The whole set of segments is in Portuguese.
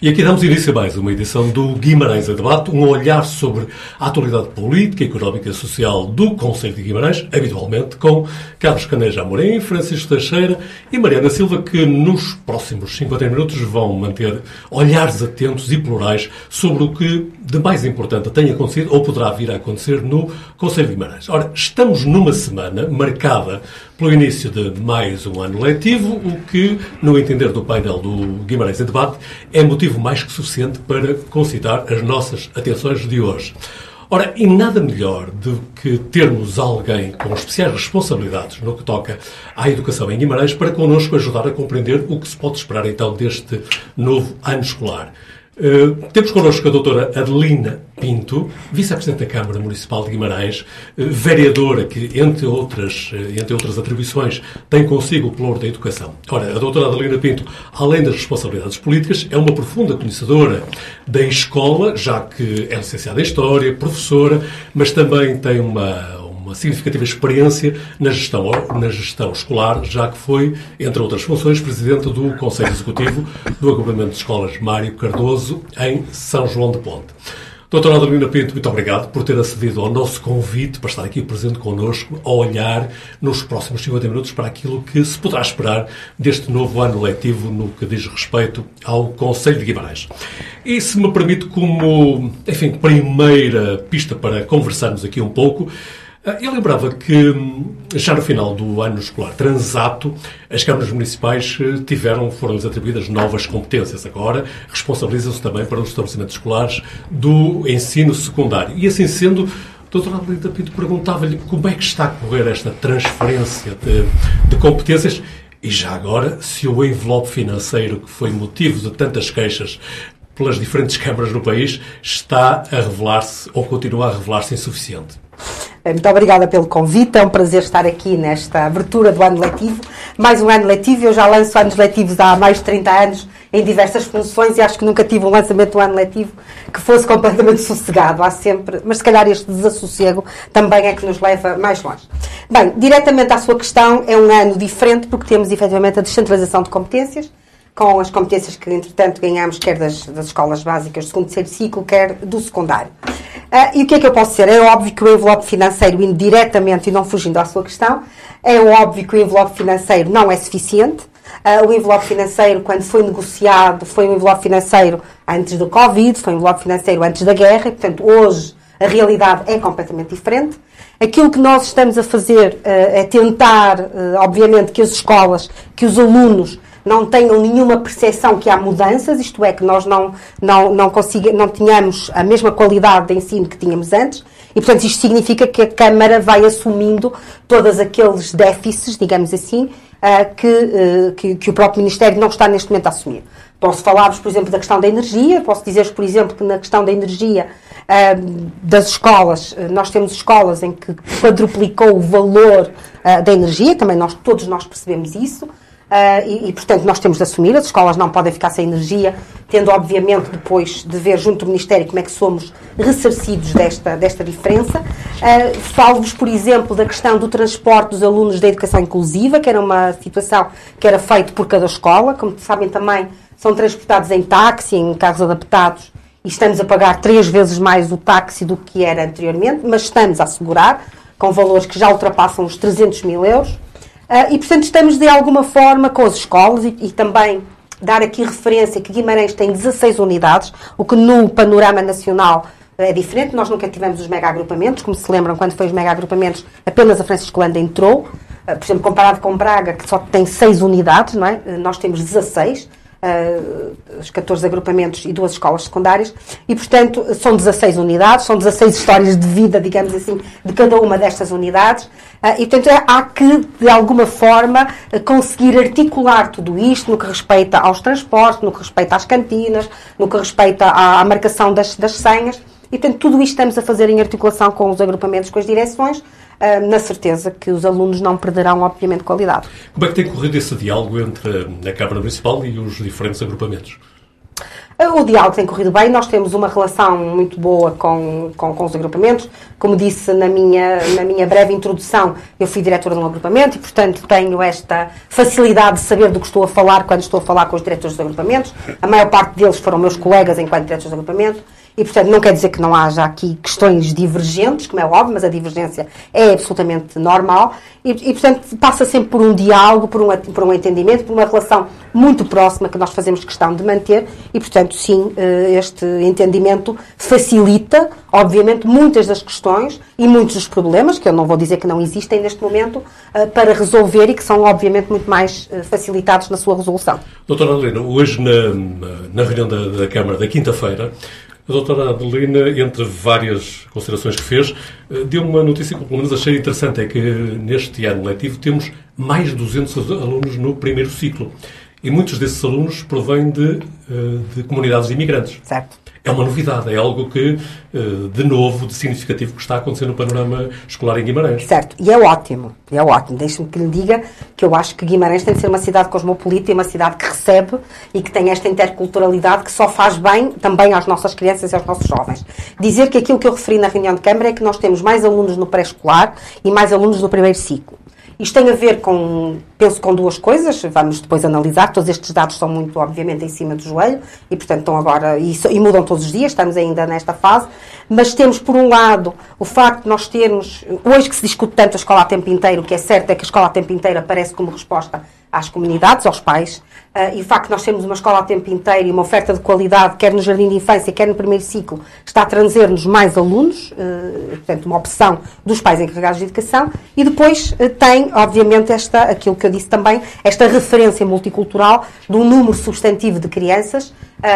E aqui damos início a mais uma edição do Guimarães a Debate, um olhar sobre a atualidade política, económica e social do Conselho de Guimarães, habitualmente com Carlos Caneja Amorim, Francisco Teixeira e Mariana Silva, que nos próximos 50 minutos vão manter olhares atentos e plurais sobre o que de mais importante tem acontecido ou poderá vir a acontecer no Conselho de Guimarães. Ora, estamos numa semana marcada pelo início de mais um ano letivo, o que, no entender do painel do Guimarães em Debate, é motivo mais que suficiente para concitar as nossas atenções de hoje. Ora, e nada melhor do que termos alguém com especiais responsabilidades no que toca à educação em Guimarães para connosco ajudar a compreender o que se pode esperar então deste novo ano escolar. Uh, temos connosco a doutora Adelina Pinto, vice-presidente da Câmara Municipal de Guimarães, uh, vereadora que, entre outras, uh, entre outras atribuições, tem consigo o pluro da educação. Ora, a doutora Adelina Pinto, além das responsabilidades políticas, é uma profunda conhecedora da escola, já que é licenciada em História, professora, mas também tem uma, uma significativa experiência na gestão, na gestão escolar, já que foi, entre outras funções, presidente do Conselho Executivo do Agrupamento de Escolas Mário Cardoso, em São João de Ponte. Doutora Adelina Pinto, muito obrigado por ter acedido ao nosso convite para estar aqui presente connosco, a olhar nos próximos 50 minutos para aquilo que se poderá esperar deste novo ano letivo no que diz respeito ao Conselho de Guimarães. E se me permite, como, enfim, primeira pista para conversarmos aqui um pouco, eu lembrava que hum, já no final do ano escolar transato, as câmaras municipais eh, tiveram, foram-lhes atribuídas novas competências. Agora responsabilizam-se também para os estabelecimentos escolares do ensino secundário. E assim sendo, Doutora Adelita Pinto perguntava-lhe como é que está a correr esta transferência de, de competências e já agora, se o envelope financeiro que foi motivo de tantas queixas pelas diferentes câmaras no país está a revelar-se ou continua a revelar-se insuficiente. Muito obrigada pelo convite, é um prazer estar aqui nesta abertura do ano letivo. Mais um ano letivo, eu já lanço anos letivos há mais de 30 anos em diversas funções e acho que nunca tive um lançamento do ano letivo que fosse completamente sossegado. Há sempre, mas se calhar este desassossego também é que nos leva mais longe. Bem, diretamente à sua questão, é um ano diferente porque temos efetivamente a descentralização de competências com as competências que, entretanto, ganhamos, quer das, das escolas básicas do segundo terceiro ciclo, quer do secundário. Uh, e o que é que eu posso dizer? É óbvio que o envelope financeiro, indo diretamente e não fugindo à sua questão, é óbvio que o envelope financeiro não é suficiente. Uh, o envelope financeiro, quando foi negociado, foi um envelope financeiro antes do Covid, foi um envelope financeiro antes da guerra, e, portanto, hoje a realidade é completamente diferente. Aquilo que nós estamos a fazer uh, é tentar, obviamente, que as escolas, que os alunos não tenham nenhuma percepção que há mudanças, isto é, que nós não, não, não, consiga, não tenhamos a mesma qualidade de ensino que tínhamos antes, e portanto isto significa que a Câmara vai assumindo todos aqueles déficits, digamos assim, uh, que, uh, que, que, o próprio Ministério não está neste momento a assumir. Posso falar-vos, por exemplo, da questão da energia, posso dizer-vos, por exemplo, que na questão da energia uh, das escolas, nós temos escolas em que quadruplicou o valor da energia, também nós, todos nós percebemos isso. Uh, e, e, portanto, nós temos de assumir, as escolas não podem ficar sem energia, tendo, obviamente, depois de ver junto do Ministério como é que somos ressarcidos desta, desta diferença. Uh, Falo-vos, por exemplo, da questão do transporte dos alunos da educação inclusiva, que era uma situação que era feita por cada escola. Como sabem também, são transportados em táxi, em carros adaptados, e estamos a pagar três vezes mais o táxi do que era anteriormente, mas estamos a assegurar, com valores que já ultrapassam os 300 mil euros. Uh, e, portanto, estamos de alguma forma com as escolas e, e, também dar aqui referência que Guimarães tem 16 unidades, o que no panorama nacional é diferente. Nós nunca tivemos os mega agrupamentos, como se lembram, quando foi os mega agrupamentos, apenas a Francisco Landa entrou. Uh, por exemplo, comparado com Braga, que só tem 6 unidades, não é? Uh, nós temos 16 uh, os 14 agrupamentos e duas escolas secundárias, e portanto são 16 unidades, são 16 histórias de vida, digamos assim, de cada uma destas unidades, uh, e portanto é, há que, de alguma forma, conseguir articular tudo isto no que respeita aos transportes, no que respeita às cantinas, no que respeita à, à marcação das, das senhas, e portanto tudo isto estamos a fazer em articulação com os agrupamentos, com as direções, na certeza que os alunos não perderão, obviamente, qualidade. Como é que tem corrido esse diálogo entre a Câmara Municipal e os diferentes agrupamentos? O diálogo tem corrido bem, nós temos uma relação muito boa com, com, com, os agrupamentos. Como disse na minha, na minha breve introdução, eu fui diretora de um agrupamento e, portanto, tenho esta facilidade de saber do que estou a falar quando estou a falar com os diretores dos agrupamentos. A maior parte deles foram meus colegas enquanto diretores de agrupamento. E, portanto, não quer dizer que não haja aqui questões divergentes, como é óbvio, mas a divergência é absolutamente normal. E, e portanto, passa sempre por um diálogo, por um, por um entendimento, por uma relação muito próxima que nós fazemos questão de manter. E, portanto, sim, eh, este entendimento facilita, obviamente, muitas das questões e muitos dos problemas, que eu não vou dizer que não existem neste momento, eh, para resolver e que são, obviamente, muito mais eh, facilitados na sua resolução. Doutora Adelina, hoje na, na reunião da, da Câmara da quinta-feira, a doutora Adelina, entre várias considerações que fez, eh, deu uma notícia que, pelo menos, achei interessante: é que neste ano letivo temos mais de 200 alunos no primeiro ciclo. E muitos desses alunos provêm de, eh, de comunidades imigrantes. Certo é uma novidade, é algo que, eh, de novo, de significativo que está a acontecer no panorama escolar em Guimarães. Certo, e é ótimo, é ótimo. Deixe-me que lhe diga que eu acho que Guimarães tem de ser uma cidade cosmopolita e uma cidade que recebe e que tem esta interculturalidade que só faz bem também às nossas crianças e aos nossos jovens. Dizer que aquilo que eu referi na reunião de Câmara é que nós temos mais alunos no pré-escolar e mais alunos no primeiro ciclo. Isto tem a ver com, penso, com duas coisas, vamos depois analisar, todos estes dados são muito, obviamente, em cima do joelho e, portanto, estão agora, e, e mudam todos os dias, estamos ainda nesta fase, mas temos, por um lado, o facto de nós termos, hoje que se discute tanto a escola a tempo inteiro, o que é certo é que a escola a tempo inteiro aparece como resposta às comunidades, aos pais, Uh, e o facto de nós termos uma escola a tempo inteiro e uma oferta de qualidade, quer no jardim de infância, quer no primeiro ciclo, está a trazer-nos mais alunos, uh, portanto, uma opção dos pais encarregados de educação, e depois uh, tem, obviamente, esta, aquilo que eu disse também, esta referência multicultural de um número substantivo de crianças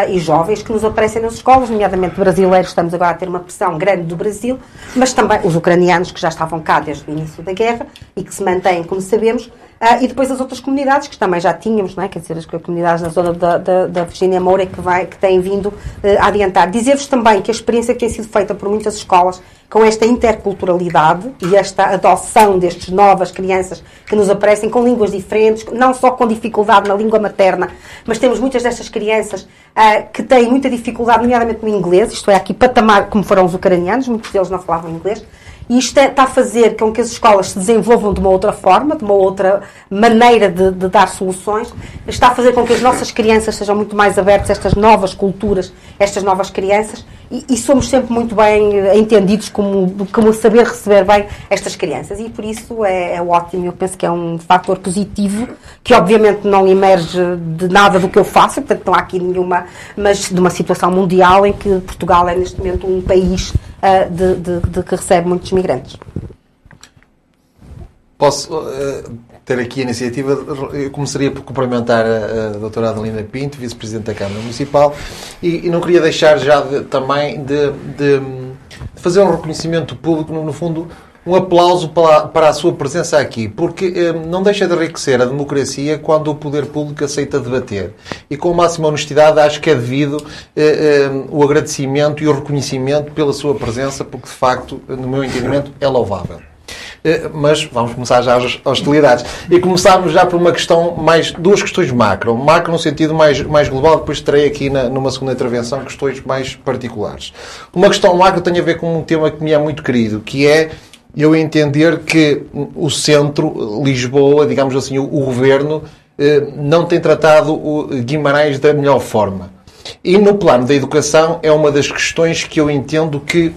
e jovens que nos aparecem nas escolas, nomeadamente brasileiros, estamos agora a ter uma pressão grande do Brasil, mas também os ucranianos que já estavam cá desde o início da guerra e que se mantêm, como sabemos, Uh, e depois as outras comunidades, que também já tínhamos, não é? quer dizer, as comunidades na zona da, da, da Virgínia Moura que, vai, que têm vindo uh, a adiantar. Dizer-vos também que a experiência que tem sido feita por muitas escolas com esta interculturalidade e esta adoção destas novas crianças que nos aparecem com línguas diferentes, não só com dificuldade na língua materna, mas temos muitas destas crianças uh, que têm muita dificuldade, nomeadamente no inglês, isto é, aqui patamar, como foram os ucranianos, muitos deles não falavam inglês, e isto é, está a fazer com que as escolas se desenvolvam de uma outra forma, de uma outra maneira de, de, dar soluções. Está a fazer com que as nossas crianças sejam muito mais abertas a estas novas culturas, estas novas crianças. E, e somos sempre muito bem entendidos como, como saber receber bem estas crianças. E por isso é, é ótimo. Eu penso que é um fator positivo, que obviamente não emerge de nada do que eu faço, portanto não há aqui nenhuma, mas de uma situação mundial em que Portugal é neste momento um país uh, de, de, de, que recebe muitos migrantes. Posso uh, ter aqui a iniciativa, eu começaria por cumprimentar a, a doutora Adelina Pinto, vice-presidente da Câmara Municipal, e, e, não queria deixar já de, também de, fazer um reconhecimento público, no, no fundo, um aplauso para, para a sua presença aqui, porque eh, não deixa de enriquecer a democracia quando o poder público aceita debater. E com máxima honestidade acho que é devido eh, eh, o agradecimento e o reconhecimento pela sua presença, porque de facto, no meu entendimento, é louvável. Mas vamos começar já as hostilidades. E começarmos já por uma questão mais, duas questões macro. Macro no sentido mais, mais global, depois terei aqui na, numa segunda intervenção questões mais particulares. Uma questão macro tem a ver com um tema que me é muito querido, que é eu entender que o centro, Lisboa, digamos assim, o, governo, eh, não tem tratado o Guimarães da melhor forma. E no plano da educação é uma das questões que eu entendo que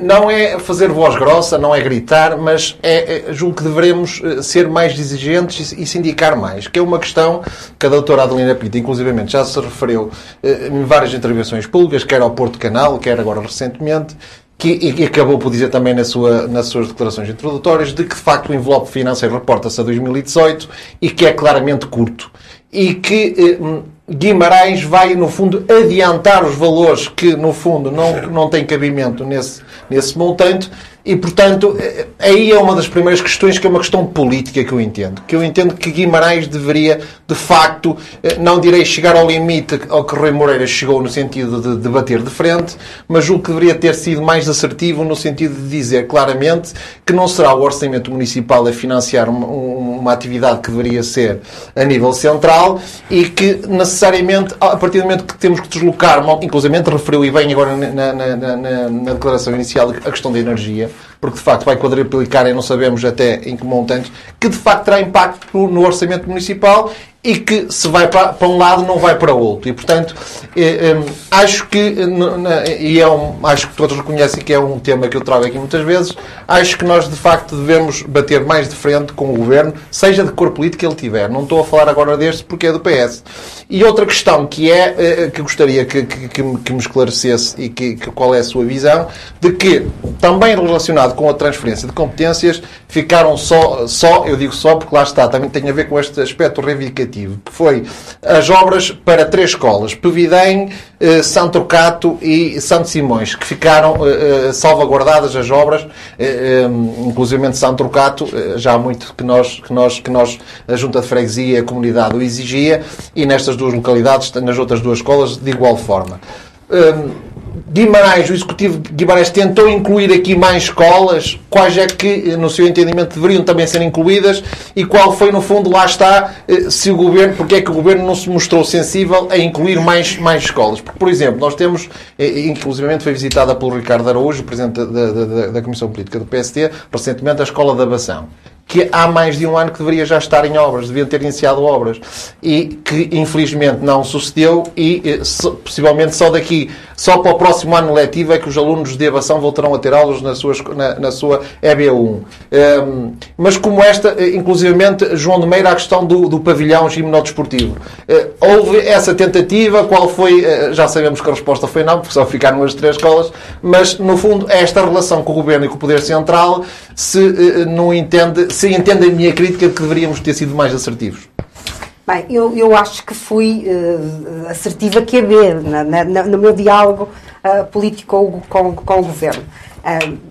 não é fazer voz grossa, não é gritar, mas é, é julgo que devemos eh, ser mais exigentes e, sindicar mais, que é uma questão que a doutora Adelina Pinto, inclusivamente, já se referiu eh, em várias intervenções públicas, quer ao Porto Canal, quer agora recentemente, que, e acabou por dizer também na sua, nas suas declarações introdutórias, de que de facto o envelope financeiro reporta-se a 2018 e que é claramente curto. E que eh, Guimarães vai, no fundo, adiantar os valores que, no fundo, não, não têm cabimento nesse, nesse montante E, portanto, eh, aí é uma das primeiras questões que é uma questão política que eu entendo. Que eu entendo que Guimarães deveria, de facto, eh, não direi chegar ao limite ao que Rui Moreira chegou no sentido de debater de frente, mas julgo que deveria ter sido mais assertivo no sentido de dizer claramente que não será o orçamento municipal a financiar uma, uma atividade que deveria ser a nível central e que necessariamente, a partir do momento que temos que deslocar, inclusive referiu e bem agora na, na, na, na declaração inicial a questão da energia, porque de facto vai quadriplicar e não sabemos até em que montantes, que de facto terá impacto no orçamento municipal e que se vai para, para um lado não vai para o outro. E portanto, eh, eh, acho que, eh, e é um, acho que todos reconhecem que é um tema que eu trago aqui muitas vezes, acho que nós de facto devemos bater mais de frente com o governo, seja de cor política ele tiver. Não estou a falar agora deste porque é do PS. E outra questão que é, eh, que gostaria que, que, que, me, que me esclarecesse e que, qual é a sua visão, de que também relacionado com a transferência de competências, ficaram só, só, eu digo só porque lá está, também tem a ver com este aspecto reivindicativo, que foi as obras para três escolas, Pevidém, eh, Santo Cato e Santo Simões, que ficaram eh, salvaguardadas as obras, inclusive Santo Cato, já há muito que nós, que nós, que nós, a Junta de Freguesia e a comunidade o exigia, e nestas duas localidades, nas outras duas escolas, de igual forma. Hum, Guimarães, o Executivo Guimarães tentou incluir aqui mais escolas, quais é que, no seu entendimento, deveriam também ser incluídas? E qual foi, no fundo, lá está, eh, se o Governo, porque é que o Governo não se mostrou sensível a incluir mais, mais escolas. Porque, por exemplo, nós temos, eh, inclusivamente foi visitada pelo Ricardo Araújo, Presidente da, da, da Comissão Política do PST, recentemente a Escola da Bação que há mais de um ano que deveria já estar em obras, deviam ter iniciado obras e que infelizmente não sucedeu e eh, possivelmente só daqui, só para o próximo ano letivo é que os alunos de abação voltarão a ter aulas na sua, na, na sua EBA1. Um, ehm, mas como esta, eh, inclusivamente, João de Meira, a questão do, do pavilhão gimnodesportivo. Uh, houve essa tentativa, qual foi, já sabemos que a resposta foi não, porque só ficaram as três escolas, mas no fundo esta relação com o Governo e com o Poder Central se uh, não entende se entende a minha crítica que deveríamos ter sido mais assertivos. Bem, eu, eu acho que fui uh, assertiva que haver na, na, no meu diálogo uh, político com, com, com, o governo.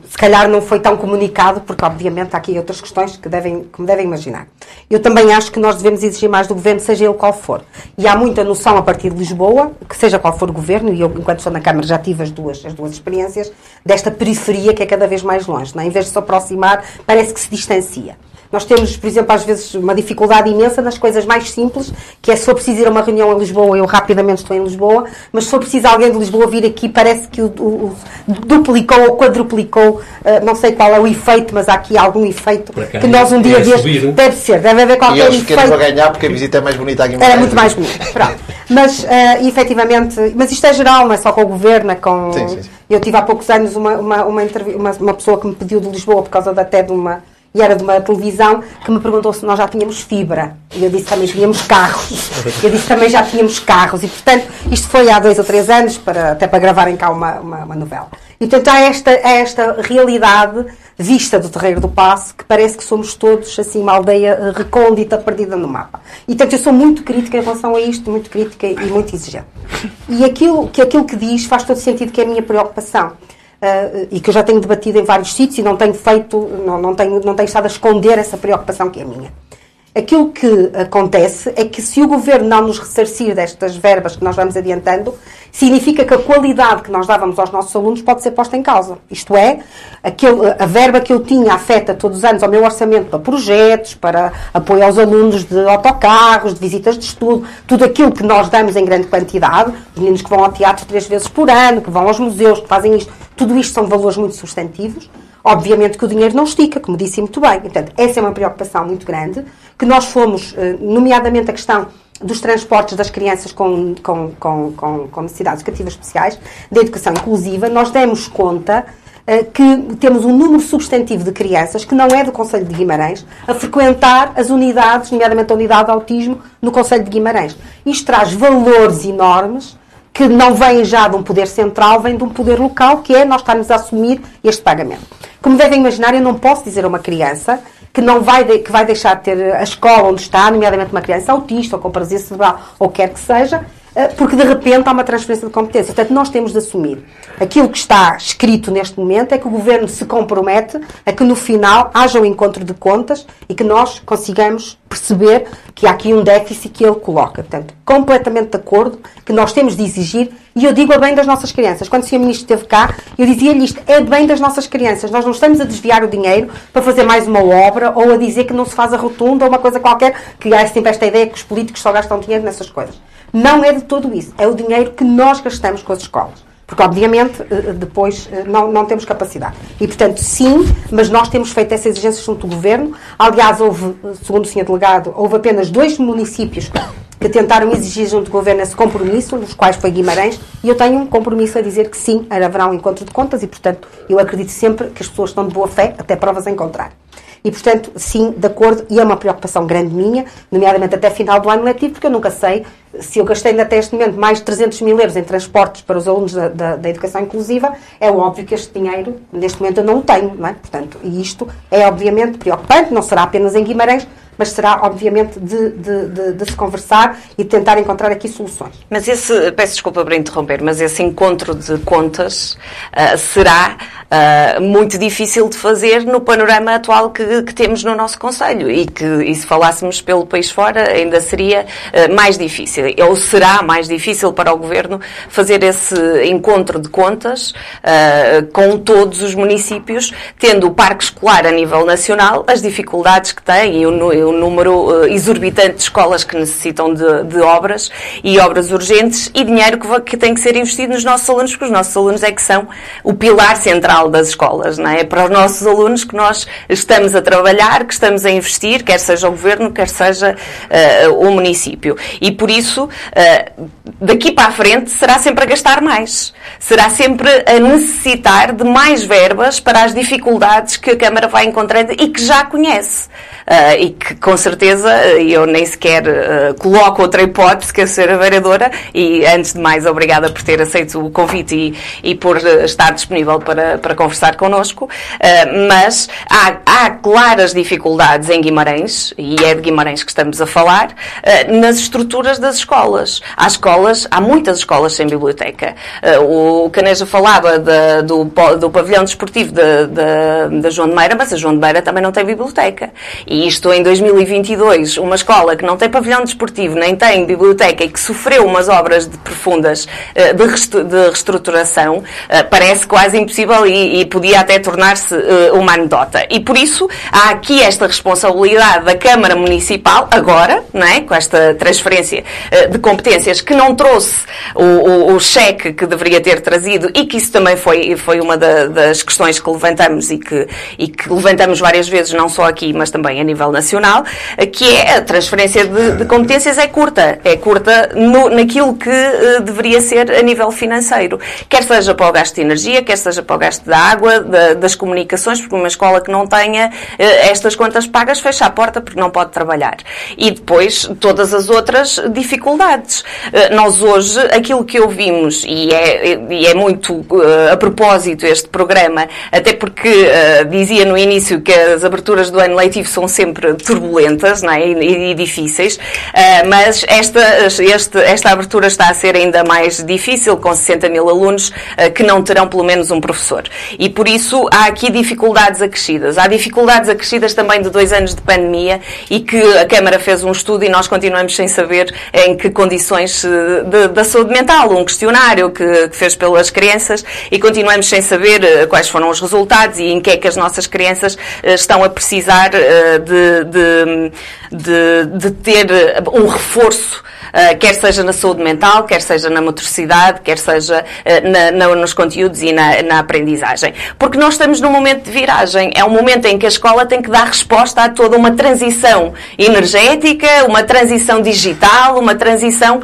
Se calhar não foi tão comunicado, porque obviamente há aqui outras questões que, devem, que me devem imaginar. Eu também acho que nós devemos exigir mais do governo, seja ele qual for. E há muita noção a partir de Lisboa, que seja qual for o governo, e eu, enquanto estou na Câmara, já tive as duas, as duas experiências, desta periferia que é cada vez mais longe. Não é? Em vez de se aproximar, parece que se distancia. Nós temos, por exemplo, às vezes uma dificuldade imensa nas coisas mais simples, que é se for preciso ir a uma reunião em Lisboa, eu rapidamente estou em Lisboa, mas se for preciso alguém de Lisboa vir aqui, parece que o, o, o duplicou ou quadruplicou, uh, não sei qual é o efeito, mas há aqui algum efeito que nós um dia deste, deve ser, deve haver qualquer e eles efeito. E ganhar porque a visita é mais bonita aqui em É muito mais bonita, pronto. Mas, uh, efetivamente, mas isto é geral, não é só com o governo, é com... Sim, sim, sim. Eu tive há poucos anos uma, uma, uma, uma, uma pessoa que me pediu de Lisboa por causa até de uma e era de uma televisão que me perguntou se nós já tínhamos fibra. E eu disse também tínhamos carros. Eu disse também já tínhamos carros. E, portanto, isto foi há dois ou três anos, para, até para gravarem cá uma, uma, uma novela. E, portanto, há esta, há esta realidade vista do Terreiro do Passo que parece que somos todos, assim, uma aldeia recôndita, perdida no mapa. E, portanto, eu sou muito crítica em relação a isto, muito crítica e muito exigente. E aquilo que, aquilo que diz faz todo sentido que é a minha preocupação uh, e que eu já tenho debatido em vários sítios e não tenho feito, não, não, tenho, não tenho estado a esconder essa preocupação que é minha. Aquilo que acontece é que se o governo não nos ressarcir destas verbas que nós vamos adiantando, significa que a qualidade que nós dávamos aos nossos alunos pode ser posta em causa. Isto é, aquele, a verba que eu tinha afeta todos os anos ao meu orçamento para projetos, para apoio aos alunos de autocarros, de visitas de estudo, tudo aquilo que nós damos em grande quantidade, os meninos que vão ao teatro três vezes por ano, que vão aos museus, que fazem isto, tudo isto são valores muito substantivos. Obviamente que o dinheiro não estica, como disse muito bem. Portanto, essa é uma preocupação muito grande, que nós fomos, eh, nomeadamente a questão dos transportes das crianças com, com, com, com, necessidades educativas especiais, da educação inclusiva, nós demos conta uh, que temos um número substantivo de crianças, que não é do Conselho de Guimarães, a frequentar as unidades, nomeadamente a unidade de autismo, no Conselho de Guimarães. Isto traz valores enormes que não vêm já de um poder central, vêm de um poder local, que é nós estarmos a assumir este pagamento. Como devem imaginar, eu não posso dizer a uma criança que não vai, de, que vai deixar de ter a escola onde está, nomeadamente uma criança autista ou com paralisia cerebral ou quer que seja, porque de repente há uma transferência de competência. Portanto, nós temos de assumir. Aquilo que está escrito neste momento é que o Governo se compromete a que no final haja um encontro de contas e que nós consigamos perceber que há aqui um déficit que ele coloca. Portanto, completamente de acordo que nós temos de exigir, e eu digo a bem das nossas crianças. Quando o Sr. Ministro esteve cá, eu dizia-lhe isto, é bem das nossas crianças. Nós não estamos a desviar o dinheiro para fazer mais uma obra ou a dizer que não se faz a rotunda ou uma coisa qualquer, que há sempre esta ideia que os políticos só gastam dinheiro nessas coisas. Não é de todo isso. É o dinheiro que nós gastamos com as escolas. Porque, obviamente, eh, eh, depois eh, não, não temos capacidade. E, portanto, sim, mas nós temos feito essa exigência junto do Governo. Aliás, houve, segundo o Sr. Delegado, houve apenas dois municípios que tentaram exigir junto do Governo esse compromisso, nos quais foi Guimarães, e eu tenho um compromisso a dizer que sim, haverá um encontro de contas e, portanto, eu acredito sempre que as pessoas estão de boa fé, até provas em contrário. E, portanto, sim, de acordo, e é uma preocupação grande minha, nomeadamente até final do ano letivo, porque eu nunca sei se eu gastei até este momento mais de 300 mil euros em transportes para os alunos da, da, da, educação inclusiva, é óbvio que este dinheiro, neste momento, eu não o tenho, não é? Portanto, e isto é obviamente preocupante, não será apenas em Guimarães, mas será, obviamente, de, de, de, de, se conversar e de tentar encontrar aqui soluções. Mas esse, peço desculpa por interromper, mas esse encontro de contas uh, será uh, muito difícil de fazer no panorama atual que, que, temos no nosso Conselho e que, e se falássemos pelo país fora, ainda seria uh, mais difícil, ou será mais difícil para o Governo fazer esse encontro de contas com todos os municípios, tendo o parque escolar a nível nacional, as dificuldades que tem e o, um número uh, exorbitante de escolas que necessitam de, de, obras e obras urgentes e dinheiro que, que, tem que ser investido nos nossos alunos, porque os nossos alunos é que são o pilar central das escolas, não é? é para os nossos alunos que nós estamos a trabalhar, que estamos a investir, quer seja o governo, quer seja uh, o município. E por isso, uh, daqui para a frente, será sempre a gastar mais. Será sempre a necessitar de mais verbas para as dificuldades que a Câmara vai encontrando e que já conhece. Uh, e que com certeza eu nem sequer uh, coloco outra hipótese que a ser a vereadora e antes de mais obrigada por ter aceito o convite e, e por uh, estar disponível para, para conversar connosco, mas há, há, claras dificuldades em Guimarães, e é de Guimarães que estamos a falar, nas estruturas das escolas. Há escolas, há muitas escolas sem biblioteca. o Caneja falava de, do, do pavilhão desportivo da de, de, de, João de Meira, mas a João de Meira também não tem biblioteca. E isto em 2022, uma escola que não tem pavilhão desportivo, nem tem biblioteca e que sofreu umas obras de profundas uh, de, reestruturação, uh, parece quase impossível e, podia até tornar-se uh, uma anedota. E por isso há aqui esta responsabilidade da Câmara Municipal, agora, não é? com esta transferência de competências, que não trouxe o, o, o, cheque que deveria ter trazido e que isso também foi, foi uma da, das questões que levantamos e que, e que levantamos várias vezes, não só aqui, mas também a nível nacional, que é a transferência de, de competências é curta. É curta no, naquilo que uh, deveria ser a nível financeiro. Quer seja para o gasto de energia, quer seja para o gasto da água, da, das comunicações, porque uma escola que não tenha uh, estas contas pagas fecha a porta porque não pode trabalhar. E depois todas as outras dificuldades. Uh, nós hoje, aquilo que ouvimos, e é, e é muito a propósito este programa, até porque dizia no início que as aberturas do ano letivo são sempre turbulentas não é? e, e difíceis, uh, mas esta, este, esta abertura está a ser ainda mais difícil, com 60 mil alunos uh, que não terão pelo menos um professor. E por isso há aqui dificuldades acrescidas. Há dificuldades acrescidas também de dois anos de pandemia e que a Câmara fez um estudo e nós continuamos sem saber em que condições de, da saúde mental, um questionário que, que, fez pelas crianças e continuamos sem saber quais foram os resultados e em que é que as nossas crianças estão a precisar de, de, de, de ter um reforço uh, quer seja na saúde mental, quer seja na motricidade, quer seja uh, na, na, nos conteúdos e na, na, aprendizagem. Porque nós estamos num momento de viragem. É um momento em que a escola tem que dar resposta a toda uma transição energética, uma transição digital, uma transição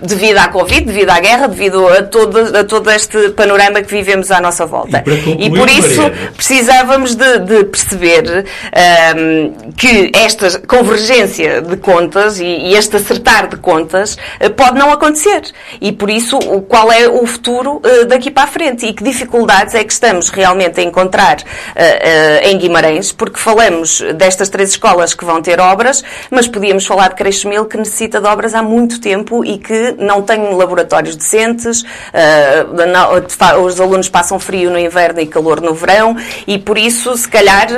devido à Covid, devido à guerra, devido a todo, a todo este panorama que vivemos à nossa volta. E, e por isso Mariana. precisávamos de, de perceber um, que esta convergência de contas e, e este acertar de contas uh, pode não acontecer. E por isso, qual é o futuro uh, daqui para a frente? E que dificuldades é que estamos realmente a encontrar em Guimarães? Porque falamos destas três escolas que vão ter obras, mas podíamos falar de Creixemil que necessita de obras há muito tempo e que não tem laboratórios decentes, os alunos passam frio no inverno e calor no verão, e por isso, se calhar,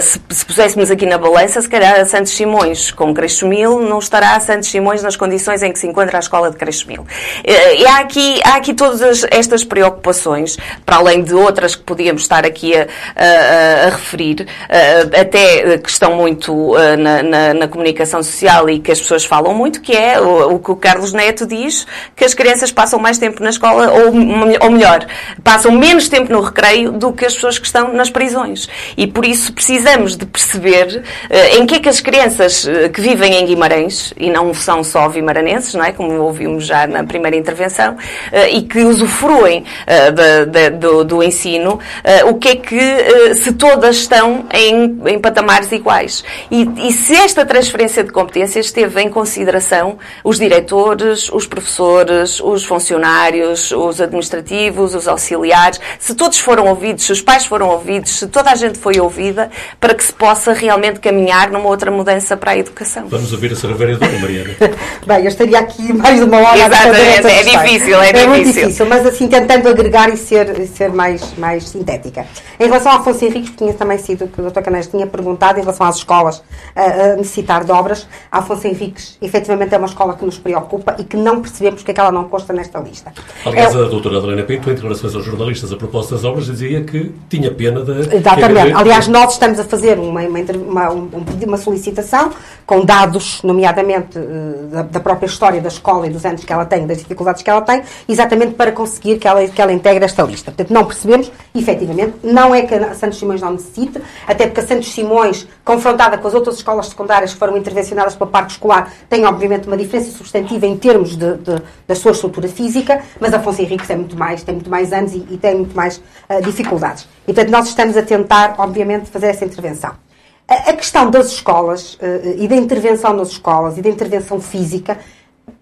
se puséssemos aqui na balança, se calhar a Santos Simões com Creixemil não estará a Santos Simões nas condições em que se encontra a escola de Creixemil. Eh, e há aqui, há aqui todas estas preocupações, para além de outras que podíamos estar aqui a, a, a referir, eh, até que estão muito eh, na, na, na, comunicação social e que as pessoas falam muito, que é o, o, que o Carlos Neto diz, que as crianças passam mais tempo na escola, ou, ou melhor, passam menos tempo no recreio do que as pessoas que estão nas prisões. E por isso precisamos de perceber em que é que as crianças uh, que vivem em Guimarães, e não são só vimaranenses, não é? como ouvimos já na primeira intervenção, uh, e que usufruem de, de, do, do, ensino, o que é que, se todas estão em, em patamares iguais. E, e se esta transferência de competências teve em consideração os diretores, os professores, os funcionários, os administrativos, os auxiliares, se todos foram ouvidos, se os pais foram ouvidos, se toda a gente foi ouvida, para que se possa realmente caminhar numa outra mudança para a educação. Vamos ouvir a Sra. Vereadora, Mariana. Bem, eu estaria aqui mais de uma hora Exatamente, é difícil, é, é difícil. muito difícil, mas assim, tentando agregar e ser, ser mais, mais sintética. Em relação ao Afonso Henriques, que tinha também sido, que o Dr. Canés tinha perguntado, em relação às escolas a, a necessitar de obras, a Afonso Henriques, efetivamente, é uma escola que nos preocupa e que não percebemos porque é que ela não consta nesta lista. Aliás, é, a doutora Helena Pinto, em declarações aos jornalistas a propósito das obras, dizia que tinha pena de... Exatamente. Aliás, nós estamos a fazer uma, uma, uma, uma solicitação com dados, nomeadamente eh, da, da, própria história da escola e dos anos que ela tem, das dificuldades que ela tem, exatamente para conseguir que ela, que ela integre esta lista. Portanto, não percebemos, efetivamente, não é que a Santos Simões não necessite, até porque a Santos Simões, confrontada com as outras escolas secundárias que foram intervencionadas pela parte escolar, tem obviamente uma diferença substantiva em termos de, de, da sua estrutura física, mas Afonso Henriques é muito mais, tem muito mais anos e, e tem muito mais uh, dificuldades. E, portanto, nós estamos a tentar, obviamente, fazer essa intervenção. A, questão das escolas uh, e da intervenção nas escolas e da intervenção física,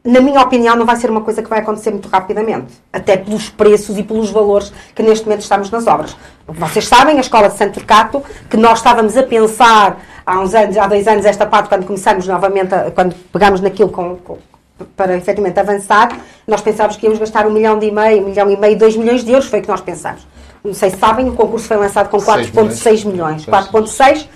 na minha opinião, não vai ser uma coisa que vai acontecer muito rapidamente. Até pelos preços e pelos valores que neste momento estamos nas obras. Vocês sabem, a escola de Santo Turcato, que nós estávamos a pensar há uns anos, há dois anos, esta parte, quando começamos novamente, a, quando pegámos naquilo com, com para efetivamente avançar, nós pensávamos que íamos gastar um milhão e meio, um milhão e meio, dois milhões de euros, foi o que nós pensámos não sei se sabem, o concurso foi lançado com 4,6 milhões. 4,6 uh,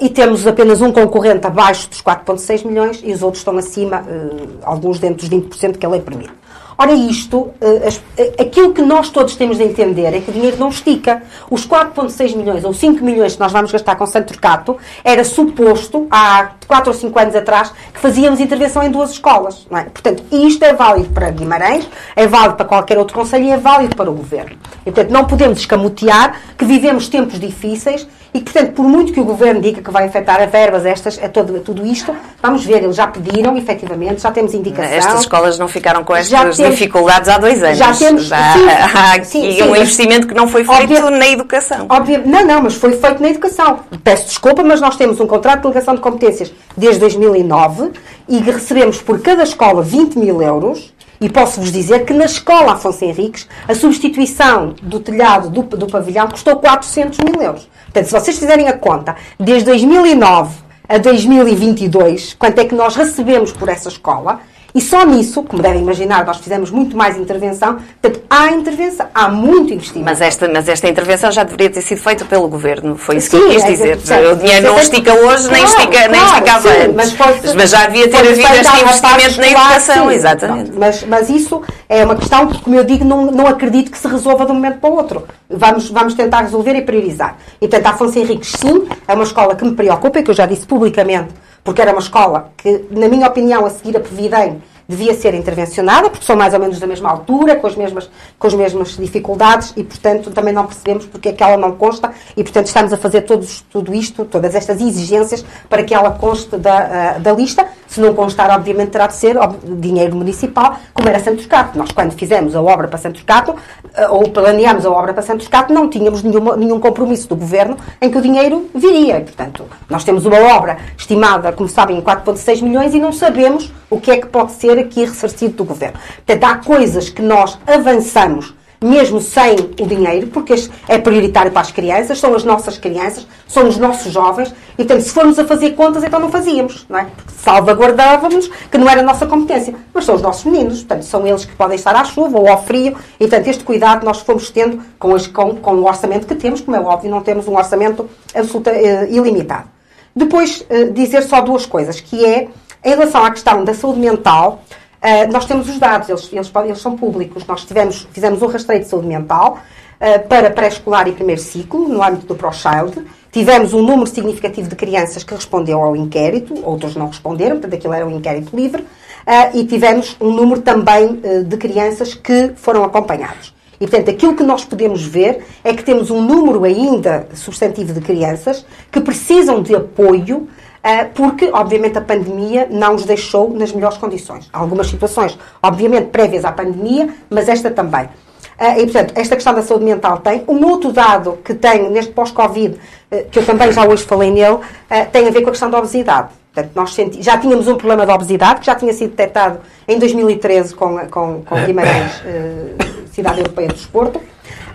e temos apenas um concorrente abaixo dos 4,6 milhões e os outros estão acima, uh, alguns dentro dos 20% que a lei permite. Ora, isto, eh, eh, aquilo que nós todos temos de entender é que o dinheiro não estica. Os 4,6 milhões ou 5 milhões que nós vamos gastar com Santo Turcato era suposto, há 4 ou 5 anos atrás, que fazíamos intervenção em duas escolas. É? Portanto, isto é válido para Guimarães, é válido para qualquer outro conselho e é válido para o Governo. E, portanto, não podemos escamotear que vivemos tempos difíceis e, portanto, por muito que o Governo diga que vai afetar a verbas, estas, a todo, tudo isto, vamos ver, eles já pediram, efetivamente, já temos indicação. Estas escolas não ficaram com estas temos, dificuldades há dois anos. Já temos, já, sim, há aqui sim, sim, um investimento que não foi feito obvia, na educação. Obvia, não, não, mas foi feito na educação. Peço desculpa, mas nós temos um contrato de delegação de competências desde 2009 e recebemos por cada escola 20 mil euros e posso-vos dizer que na escola Afonso Henriques a substituição do telhado do, do pavilhão custou 400 mil euros. Portanto, se vocês fizerem a conta, desde 2009 a 2022, quanto é que nós recebemos por essa escola, e só nisso, como devem imaginar, nós fizemos muito mais intervenção. Portanto, há intervenção, há muito investimento. Mas esta, mas esta intervenção já deveria ter sido feita pelo Governo. Foi isso Sim, que eu quis é dizer. É, o dinheiro não estica hoje, claro, nem estica, claro, nem esticava sim, antes. Mas, pode, mas, já devia ter havido este investimento na educação, sim, exatamente. Não, mas, mas isso é uma questão que, como eu digo, não, não acredito que se resolva de um momento para o outro. Vamos, vamos tentar resolver e priorizar. E, portanto, a Afonso Henriques, sim, é uma escola que me preocupa e que eu já disse publicamente porque era uma escola que, na minha opinião, a seguir a Previdem, devia ser intervencionada, porque são mais ou menos da mesma altura, com as mesmas, com as mesmas dificuldades e, portanto, também não percebemos porque é que ela não consta e, portanto, estamos a fazer todos, tudo isto, todas estas exigências para que ela conste da, uh, da lista. Se não constar, obviamente, terá de ser dinheiro municipal, como era Santos Cato. Nós, quando fizemos a obra para Santos Cato, uh, ou planeámos a obra para Santos Cato, não tínhamos nenhuma, nenhum compromisso do Governo em que o dinheiro viria. Portanto, nós temos uma obra estimada, como sabem, em 4,6 milhões e não sabemos o que é que pode ser aqui ressarcido do governo. Portanto, há coisas que nós avançamos mesmo sem o dinheiro, porque é prioritário para as crianças, são as nossas crianças, são os nossos jovens, e portanto, se formos a fazer contas, então não fazíamos, não é? Porque salvaguardávamos que não era a nossa competência, mas são os nossos meninos, portanto, são eles que podem estar à chuva ou ao frio, e portanto, este cuidado nós fomos tendo com, as, com, com o orçamento que temos, como é óbvio, não temos um orçamento absolutamente uh, ilimitado. Depois, uh, dizer só duas coisas, que é, em relação à questão da saúde mental, Uh, nós temos os dados, eles, eles, eles, são públicos. Nós tivemos, fizemos um rastreio de saúde mental uh, para pré-escolar e primeiro ciclo, no âmbito do ProChild. Tivemos um número significativo de crianças que respondeu ao inquérito, outros não responderam, portanto aquilo era um inquérito livre. Uh, e tivemos um número também de crianças que foram acompanhados. E, portanto, aquilo que nós podemos ver é que temos um número ainda substantivo de crianças que precisam de apoio porque, obviamente, a pandemia não os deixou nas melhores condições. Há algumas situações, obviamente, prévias à pandemia, mas esta também. Eh, e, portanto, esta questão da saúde mental tem. Um outro dado que tem neste pós-Covid, eh, que eu também já hoje falei nele, tem a ver com a questão da obesidade. Portanto, nós senti... já tínhamos um problema de obesidade, que já tinha sido detectado em 2013 com, com, com Guimarães, Cidade Europeia do Desporto.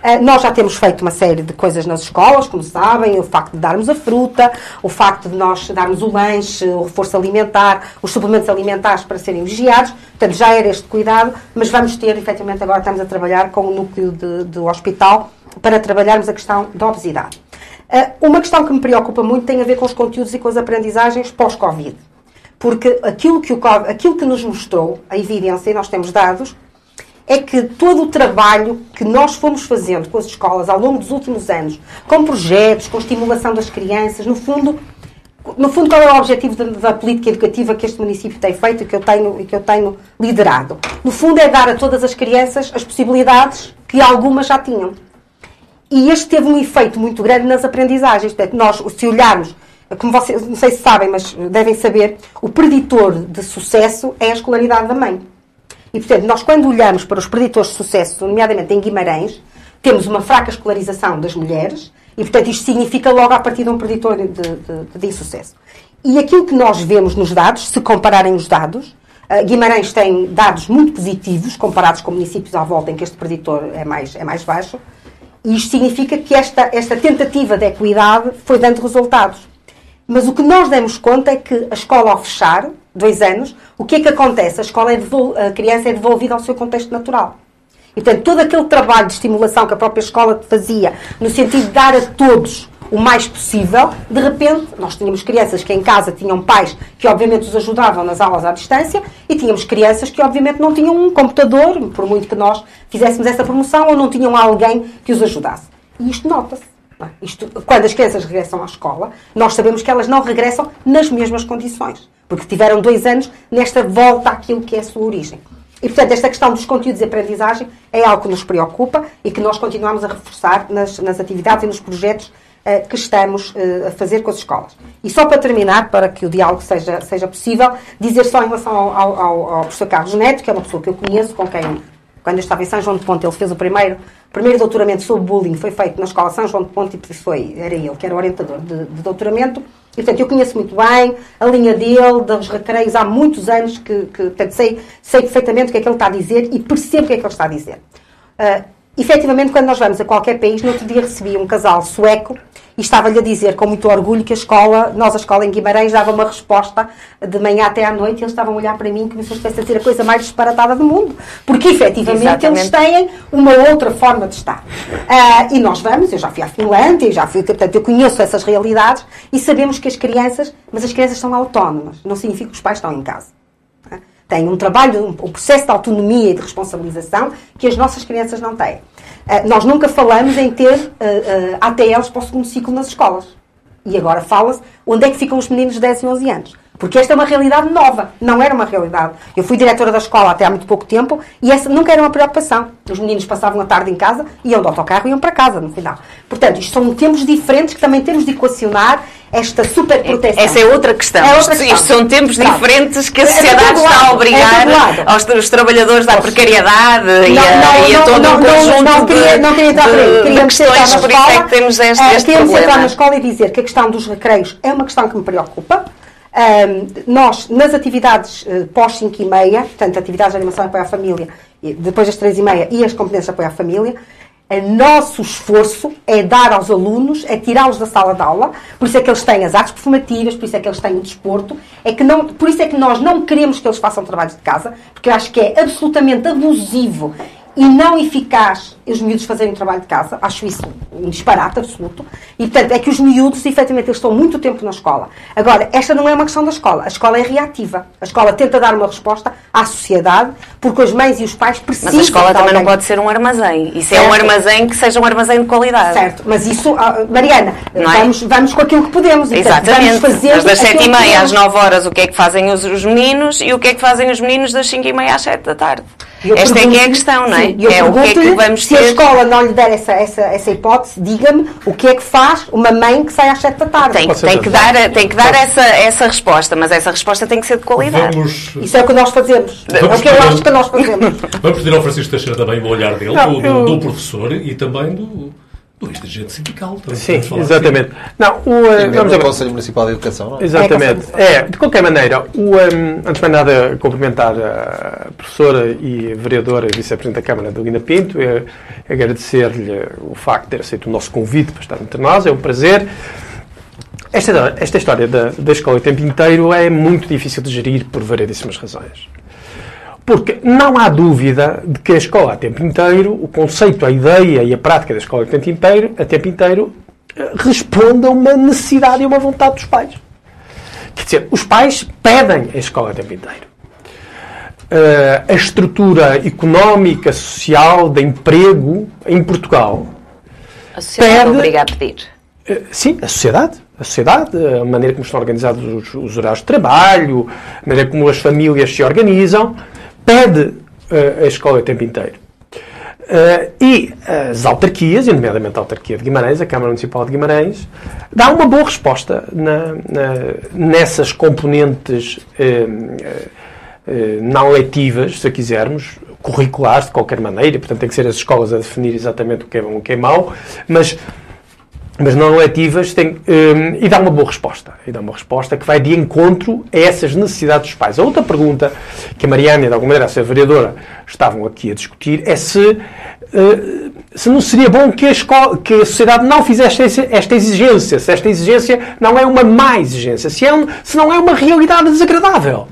Eh, nós já temos feito uma série de coisas nas escolas, como sabem, o facto de darmos a fruta, o facto de nós darmos o lanche, o reforço alimentar, os suplementos alimentares para serem vigiados. Portanto, já era este cuidado, mas vamos ter, efetivamente, agora estamos a trabalhar com o núcleo de, do hospital para trabalharmos a questão da obesidade. Eh, uma questão que me preocupa muito tem a ver com os conteúdos e com as aprendizagens pós-Covid. Porque aquilo que, o, aquilo que nos mostrou, a evidência, e nós temos dados, é que todo o trabalho que nós fomos fazendo com as escolas ao longo dos últimos anos, com projetos, com estimulação das crianças, no fundo, no fundo qual é o objetivo da, da política educativa que este município tem feito e que eu tenho, e que eu tenho liderado? No fundo é dar a todas as crianças as possibilidades que algumas já tinham. E este teve um efeito muito grande nas aprendizagens. Portanto, nós, se olharmos, como vocês, não sei se sabem, mas devem saber, o preditor de sucesso é a escolaridade da mãe. E, portanto, nós quando olhamos para os preditores de sucesso, nomeadamente em Guimarães, temos uma fraca escolarização das mulheres e, portanto, isto significa logo a partir de um preditor de, de, de, insucesso. E aquilo que nós vemos nos dados, se compararem os dados, uh, Guimarães tem dados muito positivos comparados com municípios à volta em que este preditor é mais, é mais baixo, e isto significa que esta, esta tentativa de equidade foi dando resultados. Mas o que nós demos conta é que a escola ao fechar, dois anos, o que é que acontece? A, escola é a criança é devolvida ao seu contexto natural. E, portanto, todo aquele trabalho de estimulação que a própria escola fazia, no sentido de dar a todos o mais possível, de repente, nós tínhamos crianças que em casa tinham pais que, obviamente, os ajudavam nas aulas à distância e tínhamos crianças que, obviamente, não tinham um computador, por muito que nós fizéssemos essa promoção, ou não tinham alguém que os ajudasse. E isto nota-se. Isto, quando as crianças regressam à escola, nós sabemos que elas não regressam nas mesmas condições porque tiveram dois anos nesta volta àquilo que é a sua origem. E, portanto, esta questão dos conteúdos de aprendizagem é algo que nos preocupa e que nós continuamos a reforçar nas, nas atividades e nos projetos uh, que estamos uh, a fazer com as escolas. E só para terminar, para que o diálogo seja, seja possível, dizer só em relação ao, ao, ao professor Carlos Neto, que é uma pessoa que eu conheço, com quem, quando eu estava em São João de Ponte, ele fez o primeiro, primeiro doutoramento sobre bullying, foi feito na Escola São João de Ponte e foi, era ele que era o orientador de, de doutoramento. E, portanto, eu conheço muito bem a linha dele, dos recreios, há muitos anos que, que portanto, sei, sei perfeitamente o que é que ele está a dizer e percebo o que é que ele está a dizer. Uh, efetivamente, quando nós vamos a qualquer país, no outro dia recebi um casal sueco e estava-lhe a dizer com muito orgulho que a escola, nós a escola em Guimarães, dava uma resposta de manhã até à noite e eles estavam a olhar para mim como se eu estivesse a dizer a coisa mais disparatada do mundo. Porque efetivamente Exatamente. eles têm uma outra forma de estar. Uh, e nós vamos, eu já fui à Finlândia, já fui, portanto, eu conheço essas realidades e sabemos que as crianças, mas as crianças são autónomas, não significa que os pais estão em casa têm um trabalho, um, processo de autonomia e de responsabilização que as nossas crianças não têm. Uh, nós nunca falamos em ter uh, uh, ATLs para o segundo ciclo nas escolas. E agora fala-se onde é que ficam os meninos de 10 e 11 anos. Porque esta é uma realidade nova, não era uma realidade. Eu fui diretora da escola até há muito pouco tempo e essa nunca era uma preocupação. Os meninos passavam a tarde em casa, iam de autocarro e iam para casa no final. Portanto, isto são tempos diferentes que também temos de equacionar esta super proteção. Essa é outra questão. É outra questão. Isto são tempos diferentes que a é sociedade é está a obrigar é aos os trabalhadores da precariedade não, e, a, não, e a todo não, um conjunto não, queria, não queria entrar aí. Queríamos questões, por isso é que temos este, este problema. entrar na escola e dizer que a questão dos recreios é uma questão que me preocupa. Ahm, nós, nas atividades eh, pós 5 e meia, portanto, atividades de animação e apoio à família, depois das 3 e meia e as competências de apoio à família, o nosso esforço é dar aos alunos, é tirá-los da sala de aula, por isso é que eles têm as artes performativas, por isso é que eles têm o desporto, é que não, por isso é que nós não queremos que eles façam trabalhos de casa, porque eu acho que é absolutamente abusivo e não eficaz os miúdos fazerem o trabalho de casa. Acho isso um disparate absoluto. E, portanto, é que os miúdos, efetivamente, eles estão muito tempo na escola. Agora, esta não é uma questão da escola. A escola é reativa. A escola tenta dar uma resposta à sociedade, porque as mães e os pais precisam Mas a escola também não pode ser um armazém. Isso é um armazém que seja um armazém de qualidade. Certo, mas isso, ah, Mariana, é? vamos, vamos com aquilo que podemos. portanto, Exatamente. Vamos fazer Mas das aquilo sete e que meia às podemos. nove horas, o que é que fazem os, os meninos e o que é que fazem os meninos das cinco e meia às sete da tarde? Eu Esta é que é a questão, não é? Sim, eu é o que é que vamos se a escola não lhe der essa, essa, essa hipótese, diga-me o que é que faz uma mãe que sai às 7 da tarde. Tem, tem que dar, tem que dar essa, essa resposta, mas essa resposta tem que ser de qualidade. Vamos, Isso é o que nós fazemos. É Vamos o que eu acho que nós fazemos. vamos pedir ao Francisco Teixeira também o olhar dele, Não, do, do- eu- do professor e também do, do ex-dirigente sindical. Também Sim, exatamente. Não, o, eh, vamos do. Conselho Municipal de Educação, não é? Exatamente. É, É, de qualquer maneira, o, um, antes de mais nada, cumprimentar a professora e vereadora e vice-presidente da Câmara, Dalina Pinto, e agradecer-lhe o facto de ter aceito o nosso convite para estar entre nós, é um prazer. Esta, esta história da, da escola o tempo inteiro é muito difícil de gerir por variedíssimas razões. Porque não há dúvida de que a escola a tempo inteiro, o conceito, a ideia e a prática da escola a tempo inteiro, a tempo inteiro eh, responde a uma necessidade e a uma vontade dos pais. Quer dizer, os pais pedem a escola a tempo inteiro. Eh, a estrutura económica, social, de emprego em Portugal A sociedade Perde- obriga a pedir. eh, Sim, a sociedade. A sociedade, a maneira como estão organizados os, os horários de trabalho, a maneira como as famílias se organizam, pede eh, a escola o tempo inteiro. Eh, e as autarquias, e nomeadamente a autarquia de Guimarães, a Câmara Municipal de Guimarães, dá uma boa resposta na- na- nessas componentes eh, não letivas, se quisermos, curriculares de qualquer maneira, portanto tem que ser as escolas a definir exatamente o que é bom e o que é mau, mas mas não letivas, tem, hum, e dá uma boa resposta. E dá uma resposta que vai de encontro a essas necessidades dos pais. A outra pergunta que a Mariana e, de alguma maneira, a ser vereadora, estavam aqui a discutir é se, eh, se não seria bom que a, escola, que a sociedade não fizesse esta, esta exigência, se esta exigência não é uma má exigência, se, é um- se não é uma realidade desagradável.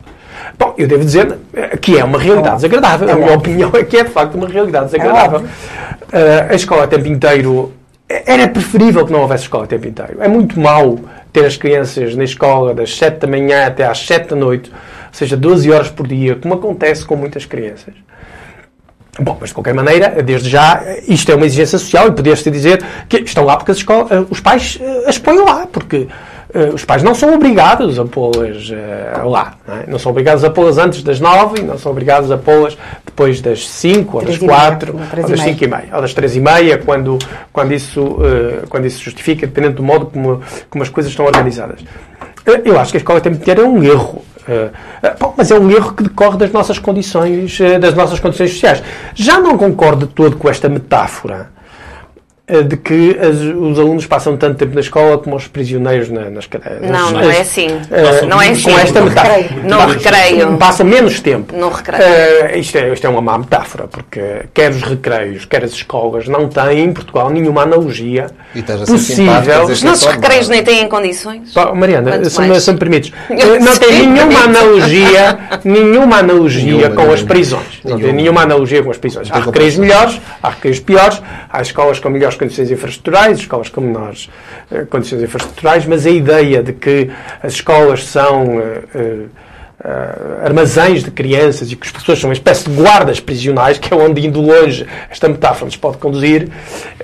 Bom, eu devo dizer que é uma realidade desagradável. A minha opinião é que é, de facto, uma realidade desagradável. Eh, a escola a tempo inteiro era preferível que não houvesse escola a tempo inteiro. É muito mau ter as crianças na escola das 7 da manhã até às 7 da noite, ou seja, 12 horas por dia, como acontece com muitas crianças. Bom, mas de qualquer maneira, desde já, isto é uma exigência social e poderia-se dizer que estão lá porque escola- eh, os pais eh, as põem lá, porque eh, os pais não são obrigados a pô-las eh, lá. Não, é? Não são obrigados a pô-las antes das 9 e não são obrigados a pô-las depois das 5 ou das Três meia, 4 ou três das. 5 e meia, ou das 3 e meia, quando, quando, isso, eh, quando isso justifica, dependendo do modo como, como as coisas estão organizadas. Eu acho que a escola tempo inteiro é um erro. Bom, mas é um erro que decorre das nossas condições, das nossas condições sociais. Já não concordo de todo com esta metáfora de que as- os alunos passam tanto tempo na escola como os prisioneiros na- nas cadeias. Não, não é assim. Eh, Não é assim. Com esta metáfora. recreio. No recreio. Passam menos tempo. No recreio. Eh, isto, é, isto é uma má metáfora, porque quer os recreios, quer as escolas não têm em Portugal nenhuma analogia E estás a ser simpática, possível. dizes- Nossos recreios de- nem têm condições. Pá, Mariana, se me, se me permites, Eu eh, não tem nenhuma analogia, nenhuma analogia Nenhuma, com as nenhuma. prisões. Não tem Nenhuma. nenhuma analogia com as prisões. Há tem recreios melhores, há recreios piores, há escolas com melhores condições infraestruturais, escolas com menores eh, condições infraestruturais, mas a ideia de que as escolas são eh, eh, armazéns de crianças e que as pessoas são uma espécie de guardas prisionais, que é onde, indo longe, esta metáfora nos pode conduzir,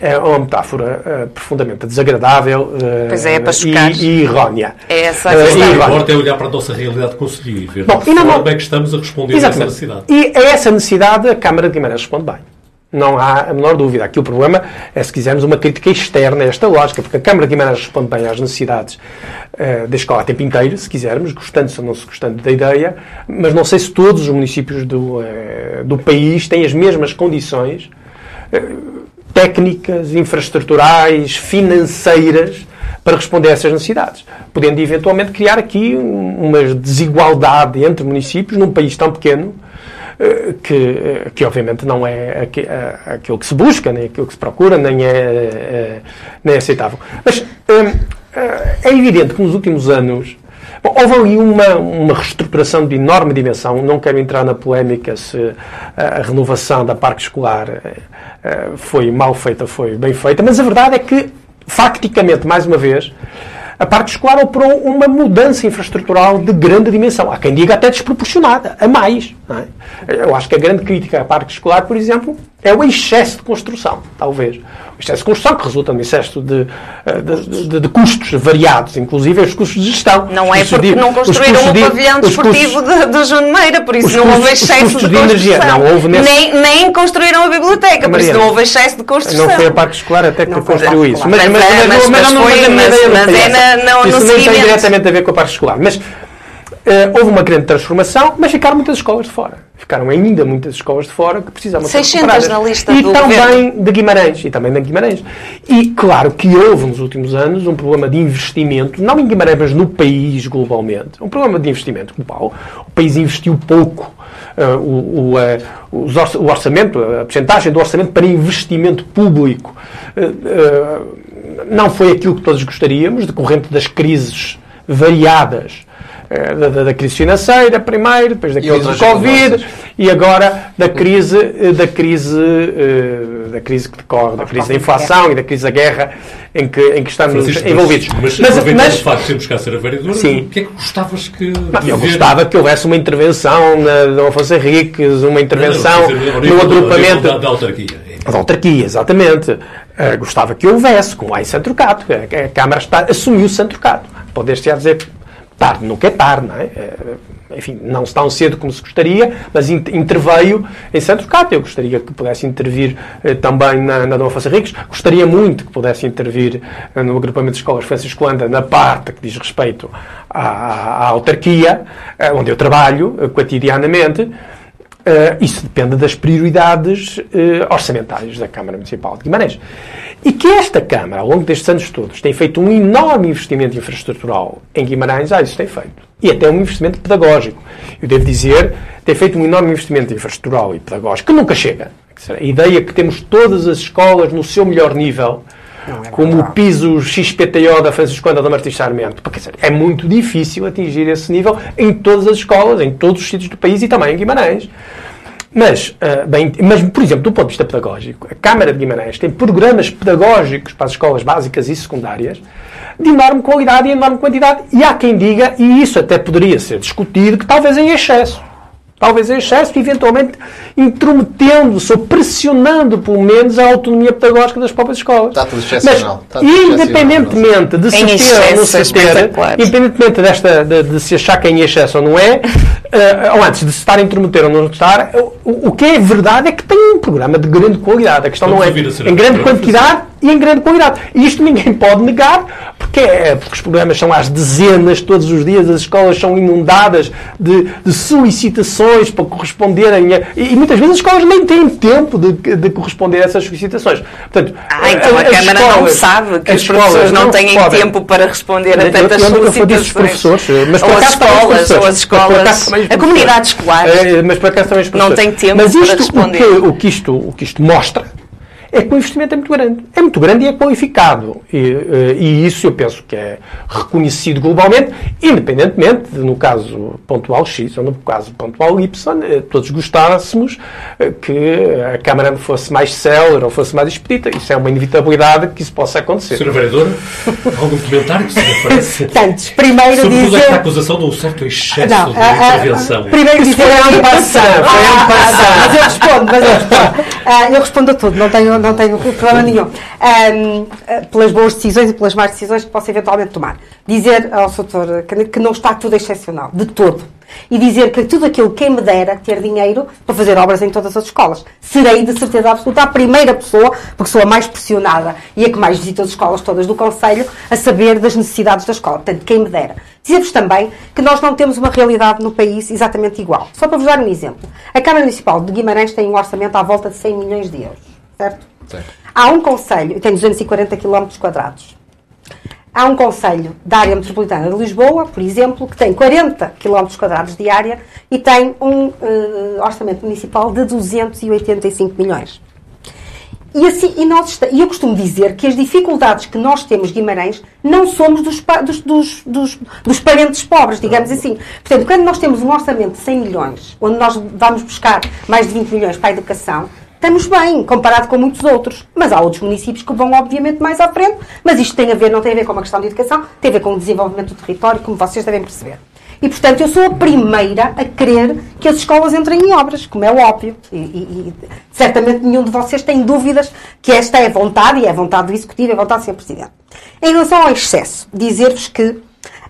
é uma metáfora profundamente desagradável Pois é, é para chocar. e, e errónea. É essa a questão. importa é olhar para a nossa realidade conselheira e ver Bom, e não- forma é que estamos a responder a essa Exatamente. necessidade. E a essa necessidade a Câmara de Guimarães responde bem. Não há a menor dúvida. Aqui o problema é, se quisermos, uma crítica externa a esta lógica, porque a Câmara de Guimarães responde bem às necessidades eh, da escola a tempo inteiro, se quisermos, gostando ou não se gostando da ideia, mas não sei se todos os municípios do, eh, do país têm as mesmas condições técnicas, infraestruturais, financeiras, para responder a essas necessidades, podendo eventualmente criar aqui uma desigualdade entre municípios num país tão pequeno que, eh, que obviamente não é aquilo que se busca, nem aquilo que se procura, nem é, nem é aceitável. Mas é evidente que nos últimos anos houve ali uma, uma reestruturação de enorme dimensão. Não quero entrar na polémica se a renovação da parque escolar foi mal feita, foi bem feita, mas a verdade é que, facticamente, mais uma vez, a parte escolar operou uma mudança infraestrutural de grande dimensão. Há quem diga até desproporcionada, a mais. É? Eu acho que a grande crítica à parte escolar, por exemplo, é o excesso de construção, talvez. O excesso de construção que resulta no excesso de, de, de, de custos variados, inclusive os custos de gestão. Não é porque de, não construíram o pavilhão desportivo custos, de, João de Meira, por isso não houve excesso de, construção. Não houve nesse... nem, nem construíram a biblioteca, por isso não houve excesso de construção. Não foi a parte escolar até que não construiu isso. Mas, mas, mas, mas, mas, é isso não tem diretamente a ver com a parte escolar. Mas Uh, houve uma grande transformação, mas ficaram muitas escolas de fora. Ficaram ainda muitas escolas de fora que precisavam ser 600 na lista E do também governo. de Guimarães. E também de Guimarães. E claro que houve nos últimos anos um problema de investimento, não em Guimarães, mas no país globalmente. Um problema de investimento global. O país investiu pouco. Uh, o, o, uh, o, orçamento, a percentagem do orçamento para investimento público não foi aquilo que todos gostaríamos, decorrente das crises variadas eh, da, da, crise financeira primeiro, depois da crise do Covid e agora da crise eh, da crise eh, da crise que decorre, da crise da inflação e da crise da guerra em que, em que estamos Francisco, envolvidos. Mas, mas, mas, mas o facto de sermos cá ser a vereadora, sim. o que é que gostavas que. Não, eu gostava que houvesse uma intervenção na Dom Afonso Henriques, uma intervenção não, no agrupamento. Da, da autarquia. Da autarquia, exatamente. Uh, gostava que houvesse, como há em Centro Cato. A, a Câmara está, assumiu o Centro Cato. Podes-te dizer tarde, nunca é tarde, não é? é? Enfim, não tão cedo como se gostaria, mas interveio em Santo Cato. Eu gostaria que pudesse intervir eh, também na, na Dom Afonso. Gostaria muito que pudesse intervir eh, no agrupamento de escolas Francisco Anda na parte que diz respeito à, à autarquia, eh, onde eu trabalho eh, cotidianamente. Uh, isso depende das prioridades uh, orçamentárias da Câmara Municipal de Guimarães. E que esta Câmara, ao longo destes anos todos, tem feito um enorme investimento infraestrutural em Guimarães, ah, isso tem feito. E até um investimento pedagógico. Eu devo dizer, tem feito um enorme investimento infraestrutural e pedagógico, que nunca chega. A ideia que temos todas as escolas no seu melhor nível, é como o piso XPTO da Francisco Anda da Martins Sarmento. Porque dizer, é muito difícil atingir esse nível em todas as escolas, em todos os sítios do país e também em Guimarães. Mas, uh, bem, mas, por exemplo, do ponto de vista pedagógico, a Câmara de Guimarães tem programas pedagógicos para as escolas básicas e secundárias de enorme qualidade e enorme quantidade. E há quem diga, e isso até poderia ser discutido, que talvez em excesso talvez em excesso, eventualmente intrometendo-se ou pressionando, pelo menos, a autonomia pedagógica das próprias escolas. Está tudo excepcional. Mas, independentemente de se ter ou não se ter, independentemente desta, de, de, se achar que é em excesso ou não é, uh, ou antes de se estar a intrometer ou não estar, o, o, que é verdade é que tem um programa de grande qualidade. A questão Vamos não é em grande quantidade e em grande qualidade. E isto ninguém pode negar, porque, é, porque os programas são às dezenas todos os dias, as escolas são inundadas de, de solicitações para corresponderem a, e, muitas vezes as escolas nem têm tempo de, de corresponder a essas solicitações. Portanto, ah, então a, a Câmara escolas, não sabe que os professores não, não têm podem. tempo para responder a tantas eu, eu, solicitações. professores, mas ou as escolas, ou as escolas, a comunidade escolar é, mas para cá também não tem tempo mas isto, para responder. O que, o, que isto, o que isto mostra é que o investimento é muito grande. É muito grande e é qualificado. E, eh, e isso eu penso que é reconhecido globalmente, independentemente de, no caso pontual X ou no caso pontual Y, eh, todos gostássemos eh, que a Câmara fosse mais célere ou fosse mais expedita. Isso é uma inevitabilidade que isso possa acontecer. Sra. Vereadora, algum comentário que se referece? Tantos. Primeiro Sobretudo dizer... esta acusação de um certo excesso não, de intervenção. primeiro dizer... Foi ano passado. Foi ano passado. Mas eu respondo, mas eu respondo. Ah, eu respondo a tudo. Não tenho não tenho problema nenhum. Um, pelas boas decisões e pelas más decisões que possa eventualmente tomar. Dizer ao Sr. que não está tudo excepcional, de todo. E dizer que tudo aquilo, quem me dera ter dinheiro para fazer obras em todas as escolas. Serei, de certeza absoluta, a primeira pessoa, porque sou a mais pressionada e a que mais visita as escolas todas do Conselho, a saber das necessidades da escola. Portanto, quem me dera. Dizer-vos também que nós não temos uma realidade no país exatamente igual. Só para vos dar um exemplo. A Câmara Municipal de Guimarães tem um orçamento à volta de 100 milhões de euros certo? Há um conselho, tem 240 km quadrados. Há um conselho da área metropolitana de Lisboa, por exemplo, que tem 40 km quadrados de área e tem um uh, orçamento municipal de 285 milhões. E, assim, e, nós, e eu costumo dizer que as dificuldades que nós temos, Guimarães, não somos dos, dos, dos, dos, dos parentes pobres, digamos assim. Portanto, quando nós temos um orçamento de 100 milhões, onde nós vamos buscar mais de 20 milhões para a educação, estamos bem, comparado com muitos outros. Mas há outros municípios que vão, obviamente, mais à frente. Mas isto tem a ver, não tem a ver com uma questão de educação, tem a ver com o desenvolvimento do território, como vocês devem perceber. E, portanto, eu sou a primeira a querer que as escolas entrem em obras, como é óbvio. E, e, e certamente nenhum de vocês tem dúvidas que esta é vontade, e é vontade do Executivo, é vontade do Sr. Presidente. Em relação ao excesso, dizer-vos que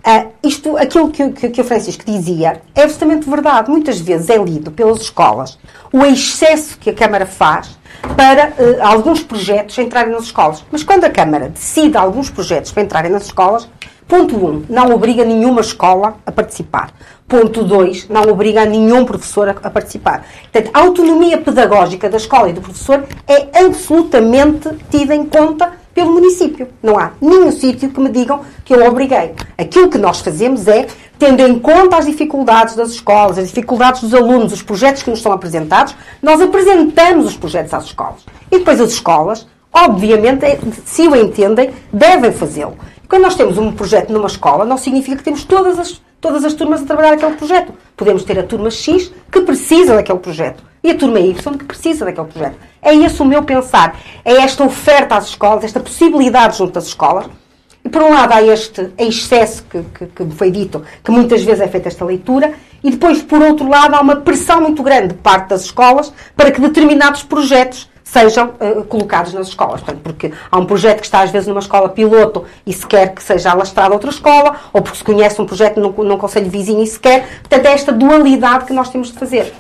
Uh, isto, aquilo que, que, que, o Francisco dizia é absolutamente verdade. Muitas vezes é lido pelas escolas o excesso que a Câmara faz para uh, alguns projetos entrarem nas escolas. Mas quando a Câmara decide alguns projetos para entrarem nas escolas, ponto 1, um, não obriga nenhuma escola a participar. Ponto 2, não obriga nenhum professor a, a, participar. Portanto, a autonomia pedagógica da escola e do professor é absolutamente tida em conta pelo município. Não há nenhum sítio que me digam que eu obriguei. Aquilo que nós fazemos é, tendo em conta as dificuldades das escolas, as dificuldades dos alunos, os projetos que nos são apresentados, nós apresentamos os projetos às escolas. E depois as escolas, obviamente, é, se o entendem, devem fazê-lo. Quando nós temos um projeto numa escola, não significa que temos todas as, todas as turmas a trabalhar aquele projeto. Podemos ter a turma X que precisa daquele projeto e a turma Y que precisa daquele projeto. É esse o meu pensar. É esta oferta às escolas, esta possibilidade junto às escolas. E por um lado há este excesso que, que, que foi dito, que muitas vezes é feita esta leitura, e depois, por outro lado, há uma pressão muito grande de parte das escolas para que determinados projetos sejam uh, colocados nas escolas. Portanto, porque há um projeto que está às vezes numa escola piloto e se quer que seja alastrado a outra escola, ou porque se conhece um projeto num, num conselho vizinho e se quer. Portanto, é esta dualidade que nós temos de fazer.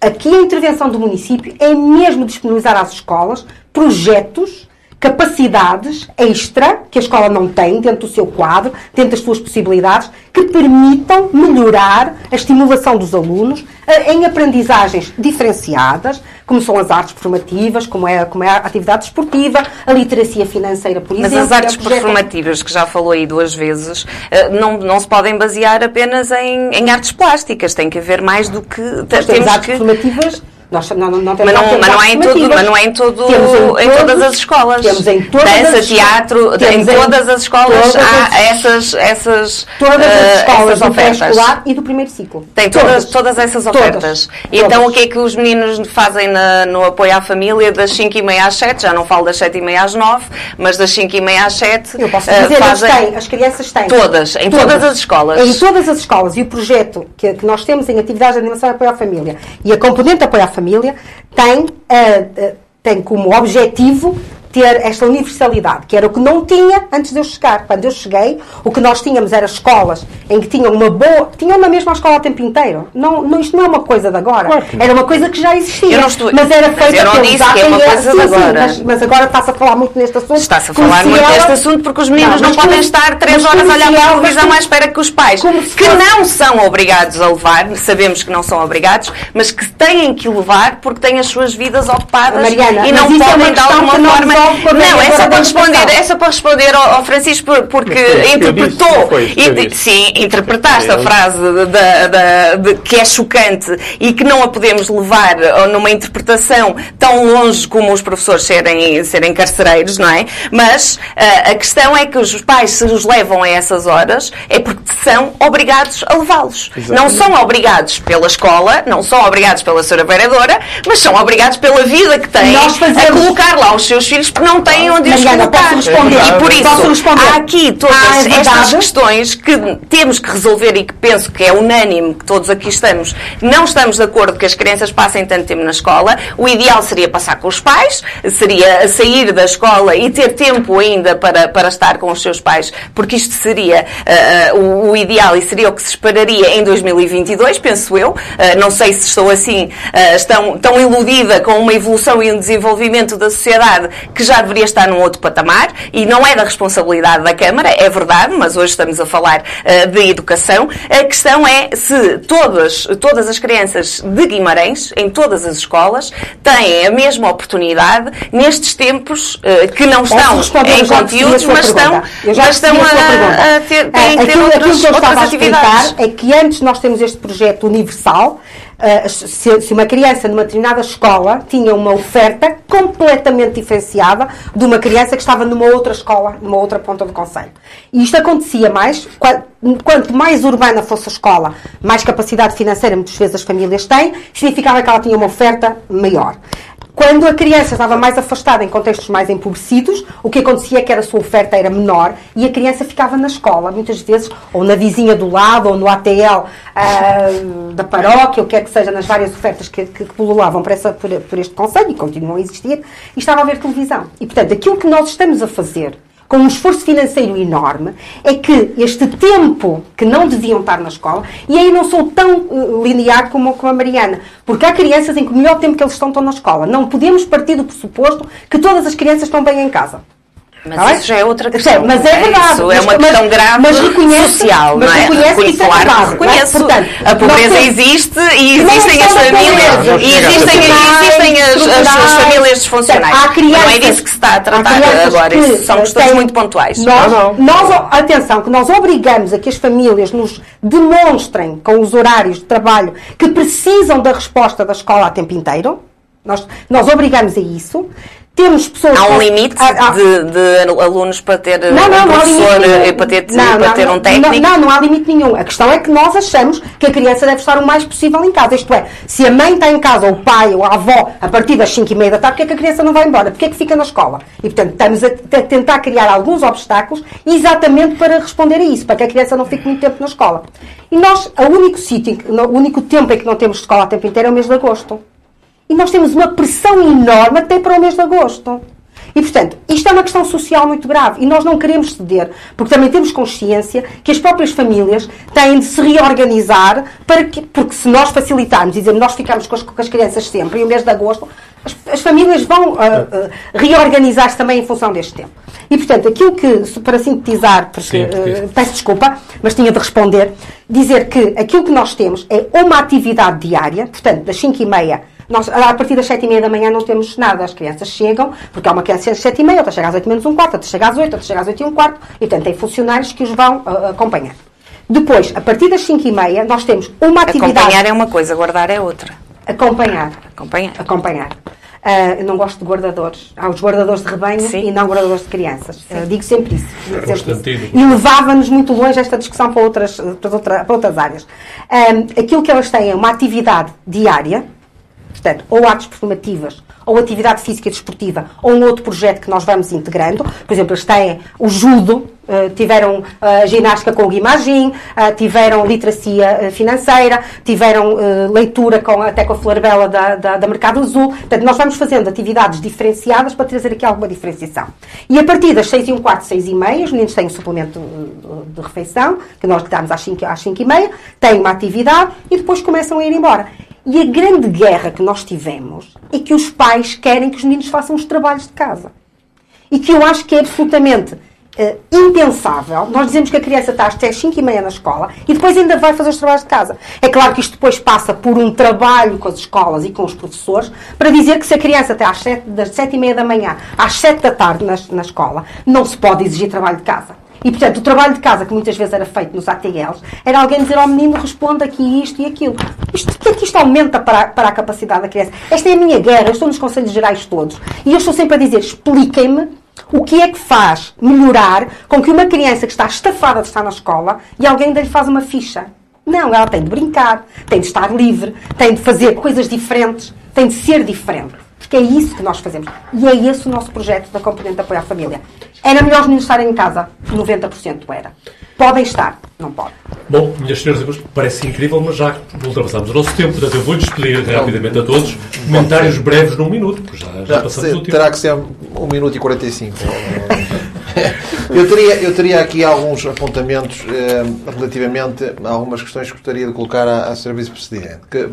Aqui a intervenção do município é mesmo disponibilizar às escolas projetos, capacidades extra que a escola não tem dentro do seu quadro, dentro das suas possibilidades, que permitam melhorar a estimulação dos alunos em aprendizagens diferenciadas, como são as artes performativas, como é, como é a atividade esportiva, a literacia financeira, por Mas exemplo. Mas as artes performativas, que já falou aí duas vezes, eh, não, não se podem basear apenas em, em artes plásticas. Tem que haver mais do que... Nós temos artes que... performativas nós não, não, não mas, não, mas, não é em tudo, mas não é em, todo, em, em, todas as escolas. Temos em todas Dança, as teatro, em todas as escolas todas há as, essas, essas Todas as uh, escolas do pré-escolar e do primeiro ciclo. Tem todas, todas essas ofertas. Todas. E então o que é que os meninos fazem na, no apoio à família das 5 e meia às 7? Já não falo das 7 e meia às 9, mas das 5 e meia às 7. Eu posso dizer, uh, fazem... têm, as crianças têm. Todas, em todas. todas. as escolas. Em todas as escolas. E o projeto que, que nós temos em atividades de animação e apoio à família e a componente apoio à família tem, uh, uh, tem como objetivo ter esta universalidade, que era o que não tinha antes de eu chegar. Quando eu cheguei, o que nós tínhamos era escolas em que tinham uma boa. tinham na mesma escola o tempo inteiro. Não, não, isto não é uma coisa de agora. Claro era uma coisa que já existia. Estou, mas era feita mas pelos que é uma coisa de agora. Sim, mas, mas, agora está-se a falar muito neste assunto. Está-se a falar muito ela... neste assunto porque os meninos não, não podem estar três horas a olhar para a televisão à espera que os pais, que não são obrigados a levar, sabemos que não são obrigados, mas que têm que levar porque têm as suas vidas ocupadas Mariana, e não é podem de Não, é só para responder, é só para responder ao, ao Francisco porque interpretou. Disse, sim, interpretaste a frase de, de, de, que é chocante e que não a podemos levar numa interpretação tão longe como os professores serem, serem carcereiros, não é? Mas a, a questão é que os pais, se os levam a essas horas, é porque são obrigados a levá-los. Não são obrigados pela escola, não são obrigados pela senhora vereadora, mas são obrigados pela vida que têm a colocar lá os seus filhos porque não têm onde os colocar. Responder. E por isso, há aqui todas ah, é estas questões que temos que resolver e que penso que é unânime, que todos aqui estamos, não estamos de acordo que as crianças passem tanto tempo na escola. O ideal seria passar com os pais, seria sair da escola e ter tempo ainda para, para estar com os seus pais, porque isto seria uh, o, o, ideal e seria o que se esperaria em 2022, penso eu. Uh, não sei se estou assim uh, tão, tão iludida com uma evolução e um desenvolvimento da sociedade que já deveria estar num outro patamar e não é da responsabilidade da Câmara, é verdade, mas hoje estamos a falar uh, de educação. A questão é se todas, todas as crianças de Guimarães, em todas as escolas, têm a mesma oportunidade nestes tempos uh, que não estão em conteúdos, mas estão, mas estão a, a, ter, têm é, ter outras, aquilo que eu estava atividades. a explicar é que antes nós temos este projeto universal, Uh, se, se, uma criança numa determinada escola tinha uma oferta completamente diferenciada de uma criança que estava numa outra escola, numa outra ponta do Conselho. E isto acontecia mais, quanto mais urbana fosse a escola, mais capacidade financeira muitas vezes as famílias têm, significava que ela tinha uma oferta maior. Quando a criança estava mais afastada em contextos mais empobrecidos, o que acontecia é que a sua oferta era menor e a criança ficava na escola, muitas vezes, ou na vizinha do lado, ou no ATL uh, da paróquia, o que é que seja, nas várias ofertas que, que, que pululavam por, essa, por, por este conselho e continuam a existir, e estava a ver televisão. E, portanto, aquilo que nós estamos a fazer com um esforço financeiro enorme, é que este tempo que não deviam estar na escola, e aí não sou tão uh, linear como, como a Mariana, porque há crianças em que o melhor tempo que eles estão estão na escola. Não podemos partir do pressuposto que todas as crianças estão bem em casa. Mas Tá isso já é outra questão. Mas é verdade. Isso é Mas- uma mas- questão grave mas reconhece- social, mas não é? reconhece que isso é claro, verdade, reconheço. não é? Portanto, a pobreza existe e existem é as famílias e existem, existem as, as- as famílias disfuncionais. Não é disso que se está a tratar agora. que, são eh, questões muito pontuais. Nós, Não, nós, atenção, que nós obrigamos a que as famílias nos demonstrem com os horários de trabalho que precisam da resposta da escola a tempo inteiro. Nós, nós obrigamos a isso. Temos pessoas Há um limite há- há- de, de alunos para ter não, um não, não há professor limite nenhum. e para ter, Não, para não, ter não, um técnico? Não, não há limite nenhum. A questão é que nós achamos que a criança deve estar o mais possível em casa. Isto é, se a mãe está em casa, ou o pai, ou a avó, a partir das 5 e meia da tarde, porquê é que a criança não vai embora? Porquê é que fica na escola? E, portanto, estamos a, a tentar criar alguns obstáculos exatamente para responder a isso, para que a criança não fique muito tempo na escola. E nós, o único sítio, o único tempo em que não temos escola a tempo inteiro é o mês de agosto. E nós temos uma pressão enorme até para o mês de agosto. E, portanto, isto é uma questão social muito grave e nós não queremos ceder, porque também temos consciência que as próprias famílias têm de se reorganizar, para que, porque se nós facilitarmos e dizermos nós ficamos com as, com as crianças sempre, e o mês de agosto, as, as famílias vão ah, ah, reorganizar-se também em função deste tempo. E, portanto, aquilo que, para sintetizar, porque, Sim, porque- ah, peço desculpa, mas tinha de responder, dizer que aquilo que nós temos é uma atividade diária, portanto, das 5 e meia nós, a partir das 7 e meia da manhã não temos nada. As crianças chegam, porque há uma criança às 7 e meia, outra chega às 8 menos um quarto, outra chega às 8, outra chega às 8 e um quarto, e portanto tem funcionários que os vão ah, acompanhar. Depois, a partir das 5 e meia, nós temos uma atividade. Acompanhar é uma coisa, guardar é outra. Acompanhar. Acompanhar. Acompanhar. Ah, eu não gosto de guardadores. Há os guardadores de rebanho Sim. e não guardadores de crianças. Ah, digo sempre isso. Digo sempre isso. E levava-nos muito longe esta discussão para outras, para outra- para outras áreas. Ah, aquilo que elas têm é uma atividade diária, portanto, ou artes performativas, ou atividade física e desportiva, ou um outro projeto que nós vamos integrando. Por exemplo, eles têm o judo, eh, tiveram eh, ginástica com o Guimagem, eh, tiveram literacia financeira, tiveram leitura com, até com a Florabella da, da, da Mercado Azul. Portanto, nós vamos fazendo atividades diferenciadas para trazer aqui alguma diferenciação. E a partir das 6 e um quarto, 6 e meia, os meninos têm um suplemento eh, de refeição, que nós lhe damos às 5, às 5 e meia, têm uma atividade e depois começam a ir embora. E a grande guerra que nós tivemos é que os pais querem que os meninos façam os trabalhos de casa. E que eu acho que é absolutamente eh, impensável. Nós dizemos que a criança está até às 5 e meia na escola e depois ainda vai fazer os trabalhos de casa. É claro que isto depois passa por um trabalho com as escolas e com os professores para dizer que se a criança até às 7, das 7 e meia da manhã às 7 da tarde na, na escola, não se pode exigir trabalho de casa. E, portanto, o trabalho de casa, que muitas vezes era feito nos ATLs, era alguém dizer ao menino, responda aqui isto e aquilo. Isto, o que é que isto aumenta para, a- para a capacidade da criança? Esta é a minha guerra, eu estou nos Conselhos Gerais todos. E eu estou sempre a dizer, expliquem-me o que é que faz melhorar com que uma criança que está estafada de estar na escola e alguém lhe faz uma ficha. Não, ela tem de brincar, tem de estar livre, tem de fazer coisas diferentes, tem de ser diferente. Porque é isso que nós fazemos. E é esse o nosso projeto da componente de apoio à família. Era melhor os meninos estarem em casa? 90% era. Podem estar? Não podem. Bom, minhas senhoras e senhores, parece incrível, mas já ultrapassamos o nosso tempo, portanto eu vou-lhes pedir rapidamente a todos comentários breves num minuto, porque já, já Já, passamos se- o tempo. terá que ser 1 minuto e 45. Eu teria, eu teria aqui alguns apontamentos eh, relativamente a algumas questões que gostaria de colocar à, à Sra. Vice-Presidente. Que,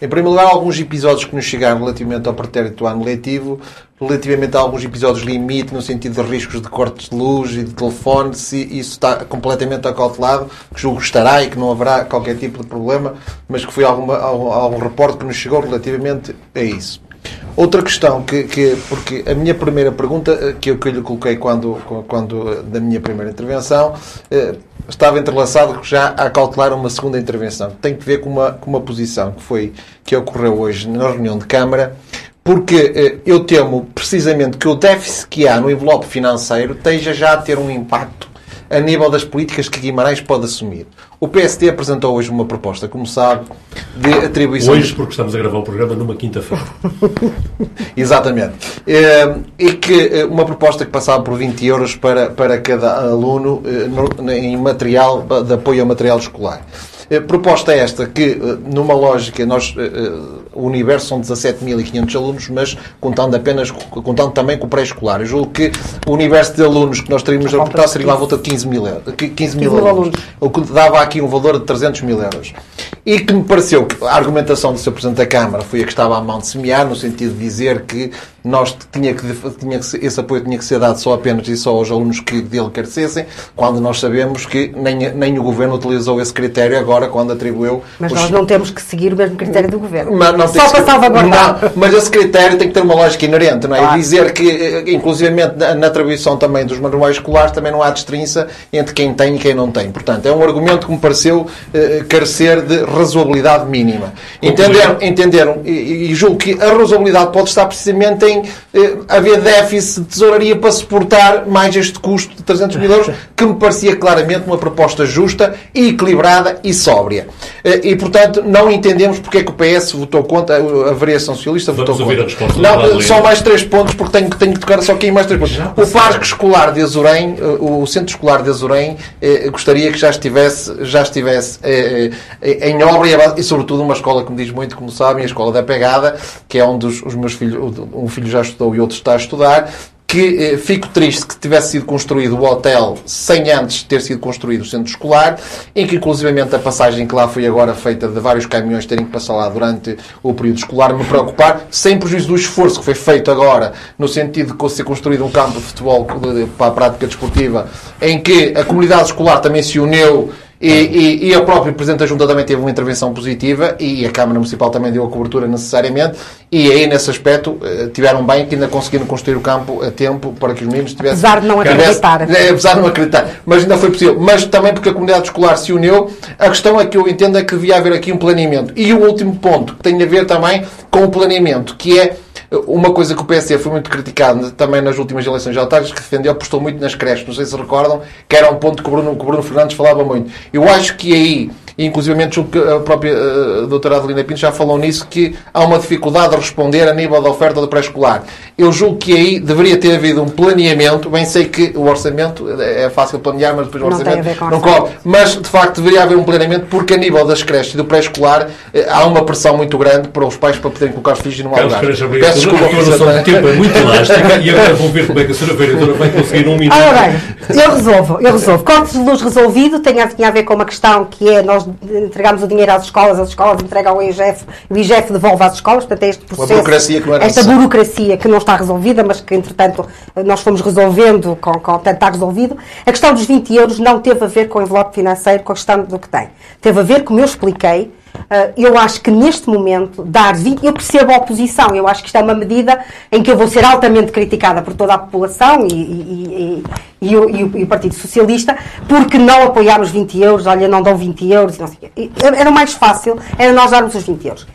em primeiro lugar, alguns episódios que nos chegaram relativamente ao pretérito do ano letivo, relativamente a alguns episódios limite, no sentido de riscos de cortes de luz e de telefone, se isso está completamente acautelado, que julgo estará e que não haverá qualquer tipo de problema, mas que foi alguma, algum, algum reporte que nos chegou relativamente a isso. Outra questão, que, que, porque a minha primeira pergunta, eh, que eu, que eu lhe coloquei quando, quando, eh, da minha primeira intervenção, eh, estava entrelaçado já a cautelar uma segunda intervenção. Tem que ver com uma, com uma posição que foi que ocorreu hoje na reunião de Câmara, porque eu temo precisamente que o déficit que há no envelope financeiro esteja já a ter um impacto a nível das políticas que Guimarães pode assumir. O PSD apresentou hoje uma proposta, como sabe, de atribuição. Hoje, porque estamos a gravar o programa numa quinta-feira. Exatamente. Eh, e que eh, uma proposta que passava por 20 euros para, para cada aluno eh, em material de apoio ao material escolar. Proposta esta que, numa lógica, nós, o universo são 17.500 alunos, mas contando apenas, contando também com o pré-escolar. Eu julgo que o universo de alunos que nós teríamos a reportar seria à volta de 15 mil, 15 mil alunos, o que dava aqui um valor de 300 mil euros. E que me pareceu que a argumentação do Sr. Presidente da Câmara foi a que estava à mão de semear, no sentido de dizer que nós tinha que, tinha que, esse apoio tinha que ser dado só apenas e só aos alunos que dele carecessem, quando nós sabemos que nem, nem o Governo utilizou esse critério agora, quando atribuiu... Mas os... nós não temos que seguir o mesmo critério do Governo. Mas não só para salvaguardar. Não, mas esse critério tem que ter uma lógica inerente, não é? Claro. E dizer que, eh, inclusivamente na, na atribuição também dos manuais escolares, também não há destrinça entre quem tem e quem não tem. Portanto, é um argumento que me pareceu eh, carecer de razoabilidade mínima. Entenderam, entenderam e, e julgo que a razoabilidade pode estar precisamente em eh, haver déficit de tesouraria para suportar mais este custo de 300 mil euros, que me parecia claramente uma proposta justa, equilibrada e sóbria. Eh, e, portanto, não entendemos porque é que o PS votou contra, a variação socialista Vamos votou contra. Não, só mais três pontos, porque tenho, tenho que tocar só aqui mais três pontos. O Parque Escolar de Azurém, eh, o Centro Escolar de Azurém, gostaria que já estivesse, já estivesse em obra e, sobretudo, uma escola que me diz muito, como sabem, a Escola da Pegada, que é onde os, os meus filhos, um filho já estudou e outro está a estudar, que eh, fico triste que tivesse sido construído o hotel sem antes ter sido construído o centro escolar, em que inclusivamente a passagem que lá foi agora feita de vários caminhões terem que passar lá durante o período escolar me preocupar, sem prejuízo do esforço que foi feito agora, no sentido de ser construído um campo de futebol para a prática desportiva, em que a comunidade escolar também se uniu e, e, e a própria Presidente da Junta também teve uma intervenção positiva e a Câmara Municipal também deu a cobertura necessariamente e aí, nesse aspecto, eh, tiveram bem que ainda conseguiram construir o campo a tempo para que os meninos tivessem... Apesar de não acreditar. Tivesse, é, apesar de não acreditar. Mas ainda foi possível. Mas também porque a comunidade escolar se uniu. A questão é que eu entendo é que devia haver aqui um planeamento. E o último ponto, que tem a ver também com o planeamento, que é uma coisa que o PSD foi muito criticado também nas últimas eleições autárquicas, que defendeu, apostou muito nas creches. Não sei se recordam, que era um ponto que o Bruno, que Bruno Fernandes falava muito. Eu acho que aí inclusive a própria uh, doutora Adelina Pinto já falou nisso, que há uma dificuldade de responder a nível da oferta do pré-escolar. Eu julgo que aí deveria ter havido um planeamento, bem sei que o orçamento é fácil planear, mas depois o não orçamento não cobre. Mas, de facto, deveria haver um planeamento, porque a nível das creches e do pré-escolar eh, há uma pressão muito grande para os pais para poderem colocar os filhos numa lugar. Peço desculpa, a tempo é muito elástica e agora vou ver como é que a senhora vereadora vai conseguir um minuto. Ora bem, eu resolvo, eu resolvo. Cortes de luz resolvido tem a, tinha a ver com uma questão que é nós entregamos o dinheiro às escolas, as escolas entregam ao IGF, o IGF devolve às escolas, portanto é este processo, burocracia que não esta burocracia que não está resolvida, mas que entretanto nós fomos resolvendo, com, com, portanto está resolvido. A questão dos 20 euros não teve a ver com o envelope financeiro, com a questão do que tem. Teve a ver, como eu expliquei, Uh, eu acho que neste momento, dar 20, eu percebo a oposição, eu acho que isto é uma medida em que eu vou ser altamente criticada por toda a população e, e, e, e o, o, o, Partido Socialista, porque não apoiámos 20 euros, olha, não dão 20 euros, não sei, era mais fácil, era nós darmos os 20 euros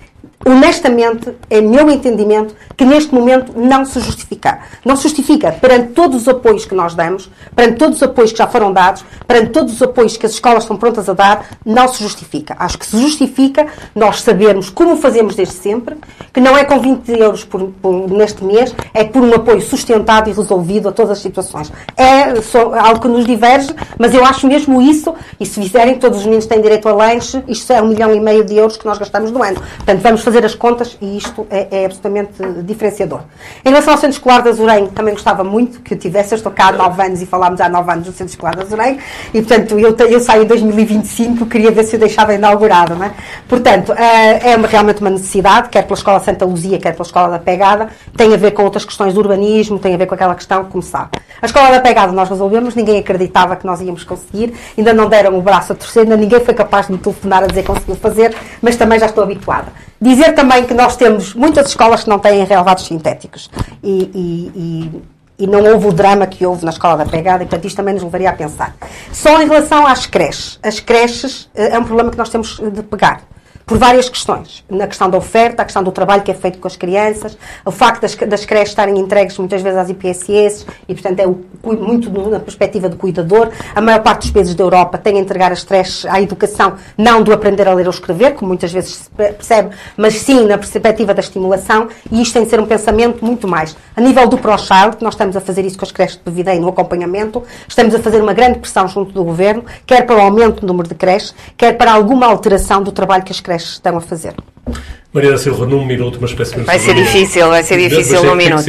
honestamente, é meu entendimento que neste momento não se justifica. Não se justifica perante todos os apoios que nós damos, perante todos os apoios que já foram dados, perante todos os apoios que as escolas estão prontas a dar, não se justifica. Acho que se justifica nós sabermos como fazemos desde sempre, que não é com 20 euros por, por, neste mês, é por um apoio sustentado e resolvido a todas as situações. É só, algo que nos diverge, mas eu acho mesmo isso, e se fizerem, todos os meninos têm direito a lanche, isto é um milhão e meio de euros que nós gastamos no ano. Portanto, vamos fazer fazer as contas e isto é, é absolutamente diferenciador. Em relação ao Centro Escolar de Azurém, também gostava muito que eu tivesse. Eu estou cá há nove anos e falámos há nove anos do Centro Escolar de Azurém e, portanto, eu, eu em 2025, queria ver se eu deixava inaugurado. Não é? Portanto, é realmente uma necessidade, quer pela Escola Santa Luzia, quer pela Escola da Pegada, tem a ver com outras questões do urbanismo, tem a ver com aquela questão que começar. A Escola da Pegada nós resolvemos, ninguém acreditava que nós íamos conseguir, ainda não deram o braço a torcer, ainda ninguém foi capaz de me telefonar a dizer que conseguiu fazer, mas também já estou habituada. Dizer também que nós temos muitas escolas que não têm relevados sintéticos e, e, e e não houve o drama que houve na escola da pegada, e portanto isto também nos levaria a pensar. Só em relação às creches. As creches eh, é um problema que nós temos de pegar por várias questões. Na questão da oferta, a questão do trabalho que é feito com as crianças, o facto das, das creches estarem entregues muitas vezes às IPSS e, portanto, é o, muito na perspectiva do cuidador. A maior parte dos países da Europa tem a entregar as creches à educação, não do aprender a ler ou escrever, como muitas vezes se percebe, mas sim na perspectiva da estimulação, e isto tem de ser um pensamento muito mais. A nível do ProChild, nós estamos a fazer isso com as creches de Bevidei no acompanhamento, estamos a fazer uma grande pressão junto do Governo, quer para o aumento do número de creches, quer para alguma alteração do trabalho que as creches estão a fazer. Mariana Silva, num minuto, uma espécie de... Vai ser difícil, vai ser difícil num minuto.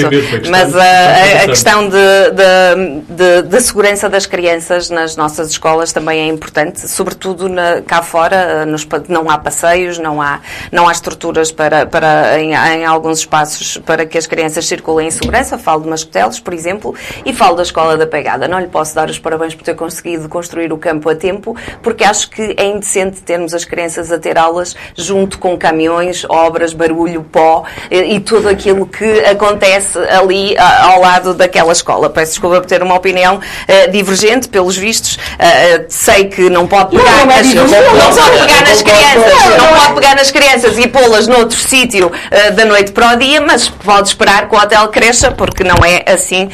Mas a, a, questão da segurança das crianças nas nossas escolas também é importante, sobretudo na, cá fora, nos, não há passeios, não há, não há estruturas para, para em, em, alguns espaços para que as crianças circulem em segurança. Falo de Mascotelos, por exemplo, e falo da Escola da Pegada. Não lhe posso dar os parabéns por ter conseguido construir o campo a tempo, porque acho que é indecente termos as crianças a ter aulas junto com caminhões, obras, barulho, pó e, e tudo aquilo que acontece ali ao lado daquela escola. Peço desculpa por ter uma opinião uh, divergente, pelos vistos. Uh, sei que não pode pegar, não, não é nas, não, não pode pegar nas crianças, não pode pegar nas crianças e pô-las noutro sítio uh, da noite para o dia, mas pode esperar que o hotel cresça, porque não é assim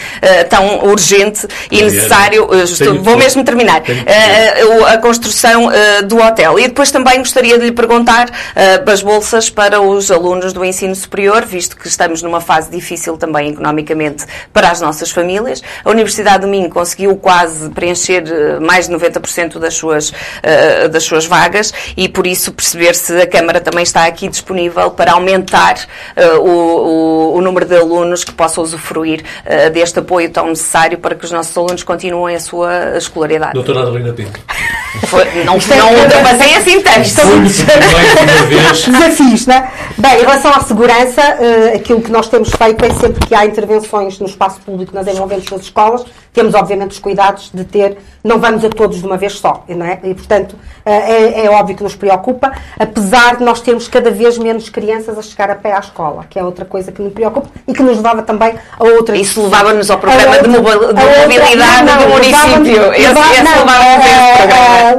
tão urgente e necessário. Estou, vou mesmo terminar. a construção do hotel. E depois também gostaria de lhe perguntar uh, as bolsas para para os alunos do ensino superior, visto que estamos numa fase difícil também economicamente para as nossas famílias. A Universidade do Minho conseguiu quase preencher eh, mais de 90% das suas, uh, das suas vagas e, por isso, perceber se a Câmara também está aqui disponível para aumentar uh, o, o, o, número de alunos que possam usufruir uh, deste apoio tão necessário para que os nossos alunos continuem a sua escolaridade. Doutora Adelina Pinto. Foi, não, não ultrapassei assim texto. Desafios, não é? Bem, em relação à segurança, uh, aquilo que nós temos feito é sempre que há intervenções no espaço público nas envolventes das escolas, temos obviamente os cuidados de ter, não vamos a todos de uma vez só, não é? E portanto uh, é, é, óbvio que nos preocupa, apesar de nós termos cada vez menos crianças a chegar a pé à escola, que é outra coisa que me preocupa e que nos levava também a outra. Isso levava-nos ao programa outra, de, mobilidade não, não, do município. Esse,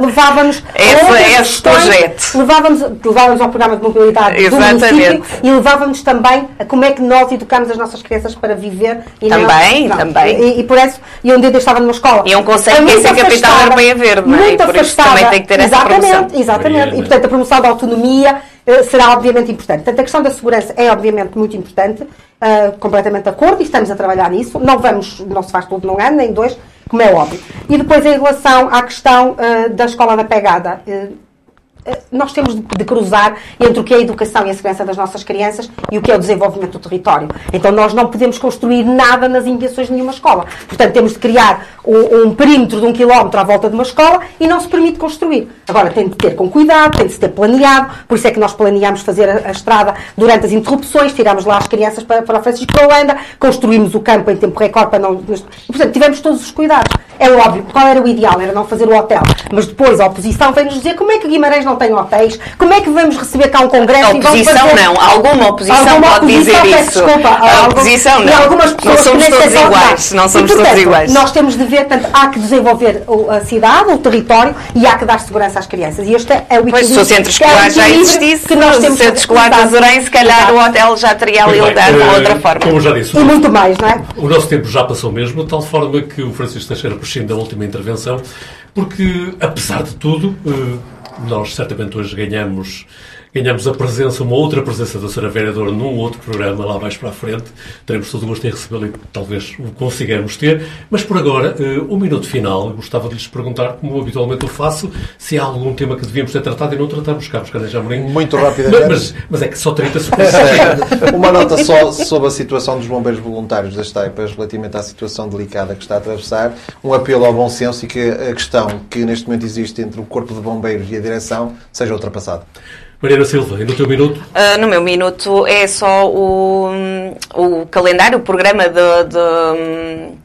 levava-nos levava-nos esse, esse projeto. Levava-nos levava ao programa de mobilidade Exatamente. do município e levávamos também a como é que nós educamos as nossas crianças para viver. E também, não, também. E, e, por isso, e um dia eu estava numa escola. E é um conceito que é ser capital europeia verde, não é? Muito por isso também tem que ter exatamente, essa promoção. Exatamente, e portanto a promoção da autonomia uh, será obviamente importante. Portanto, a questão da segurança é obviamente muito importante, uh, completamente de acordo, e estamos a trabalhar nisso. Não vamos, não se faz tudo num ano, nem dois, como é óbvio. E depois em relação à questão uh, da escola da pegada nós temos de cruzar entre o que é a educação e a segurança das nossas crianças e o que é o desenvolvimento do território. Então nós não podemos construir nada nas imediações de nenhuma escola. Portanto, temos de criar um, um, perímetro de um quilómetro à volta de uma escola e não se permite construir. Agora, tem de ter com cuidado, tem de se ter planeado, por isso é que nós planeámos fazer a, a estrada durante as interrupções, tirámos lá as crianças para, para Francisco Holanda, construímos o campo em tempo recorde para não... E, portanto, tivemos todos os cuidados. É óbvio, qual era o ideal? Era não fazer o hotel. Mas depois a oposição vem-nos dizer como é que Guimarães não tem hotéis, como é que vamos receber cá um congresso a oposição fazer... não, alguma oposição alguma pode oposição, dizer isso. Desculpa, a oposição não. algumas pessoas não somos todos iguais. Não somos e, portanto, todos iguais. Nós temos de ver, portanto, há que desenvolver a cidade, o território e há que dar segurança às crianças. E este é o equilíbrio. Pois, se o centro escolar é já existisse, que nós temos o centro escolar de se calhar o hotel já teria ali lugar de outra forma. Como já disse. E muito mais, não é? O nosso tempo já passou mesmo, de tal forma que o Francisco Teixeira prescinde da última intervenção, porque, apesar de tudo, eh, nós certamente hoje ganhamos ganhamos a presença, uma outra presença da Sra. Vereadora num outro programa lá mais para a frente. Teremos todo o gosto em recebê-la e talvez o consigamos ter. Mas por agora, uh, um minuto final, gostava de lhes perguntar, como habitualmente eu faço, se há algum tema que devíamos ter tratado e não tratamos, Carlos Caneja Amorim. Muito rapidamente. Mas, mas, é que só 30 segundos. Uma nota só sobre a situação dos bombeiros voluntários das Taipas relativamente à situação delicada que está a atravessar. Um apelo ao bom senso e que a questão que neste momento existe entre o Corpo de Bombeiros e a direção seja ultrapassada. Mariana Silva, e no teu minuto? Uh, no meu minuto é só o, o calendário, o programa de, de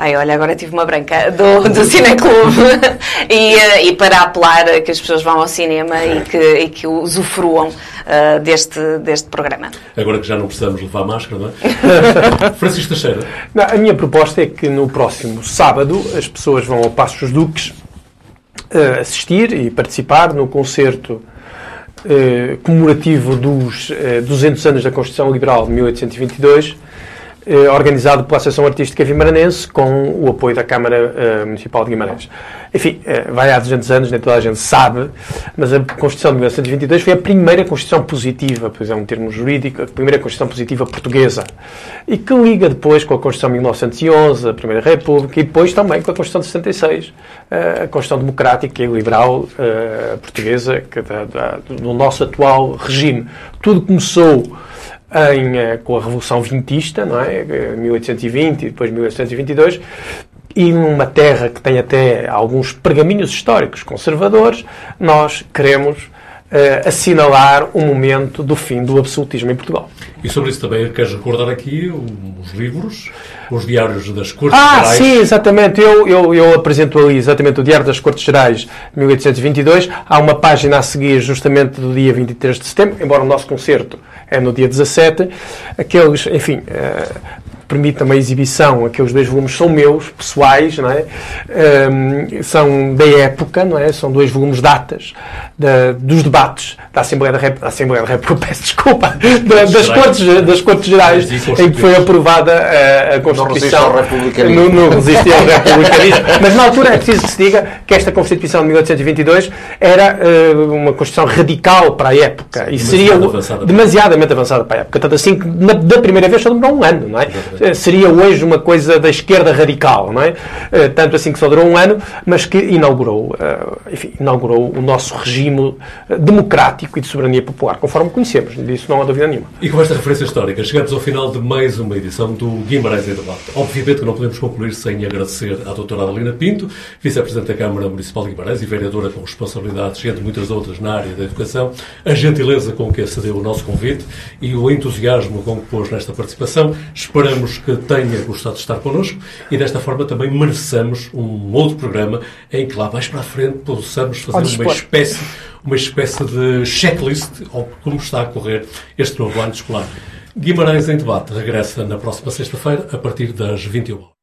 Ai, olha, agora tive uma branca do, do Cineclube e, uh, e para apelar a que as pessoas vão ao cinema e que, e que usufruam uh, deste, deste programa. Agora que já não precisamos levar máscara, não é? Francisco Teixeira. Não, a minha proposta é que no próximo sábado as pessoas vão ao Passos Duques uh, assistir e participar no concerto comemorativo dos 200 anos da Constituição Liberal de 1822 eh, organizado pela Associação Artística Vimaranense com o apoio da Câmara eh, Municipal de Guimarães. Enfim, eh, vai há 200 anos, nem toda a gente sabe, mas a Constituição de 1922 foi a primeira Constituição positiva, pois é um termo jurídico, a primeira Constituição positiva portuguesa, e que liga depois com a Constituição de 1911, a Primeira República, e depois também com a Constituição de 66, a Constituição Democrática e Liberal portuguesa, que da, da, do nosso atual regime. Tudo começou em, eh, com a Revolução Vintista, não é? 1820 e depois 1822, e numa terra que tem até alguns pergaminhos históricos conservadores, nós queremos uh, assinalar o momento do fim do absolutismo em Portugal. E sobre isso também queres recordar aqui os livros, os diários das Cortes ah, Gerais? Ah, sim, exatamente. Eu, eu, eu apresento ali exatamente o Diário das Cortes Gerais de 1822. Há uma página a seguir justamente do dia 23 de setembro, embora o nosso concerto é no dia 17. Aqueles, enfim, uh, permita-me a exibição, aqueles dois volumes são meus, pessoais, não é? Um, são da época, não é? São dois volumes datas da, dos debates da Assembleia da, Rep, Assembleia da República, peço desculpa, da, das, cortes, das Cortes Gerais, em que foi aprovada a, a Constituição. Não, não resistia ao republicanismo. Mas na altura é preciso que se diga que esta Constituição de 1822 era uh, uma Constituição radical para a época e seria avançada. demasiadamente avançada para a época. Tanto assim que na, da primeira vez só demorou um ano, não é? Eh, seria hoje uma coisa da esquerda radical, não é? Uh, tanto assim que só durou um ano, mas que inaugurou, uh, enfim, inaugurou o nosso regime democrático e de soberania popular, conforme conhecemos. Disso não há dúvida nenhuma. E com esta referência histórica, chegamos ao final de mais uma edição do Guimarães em Debate. Obviamente que não podemos concluir sem agradecer à doutora Adelina Pinto, vice-presidente da Câmara Municipal de Guimarães e vereadora com responsabilidades, entre muitas outras, na área da educação, a gentileza com que acedeu o nosso convite e o entusiasmo com que pôs nesta participação. Esperamos que tenha gostado de estar connosco e desta forma também mereçamos um outro programa em que lá mais para a frente possamos fazer uma espécie, uma espécie de checklist ou como está a correr este novo ano escolar. Guimarães em Debate regressa na próxima sexta-feira, a partir das 21 horas.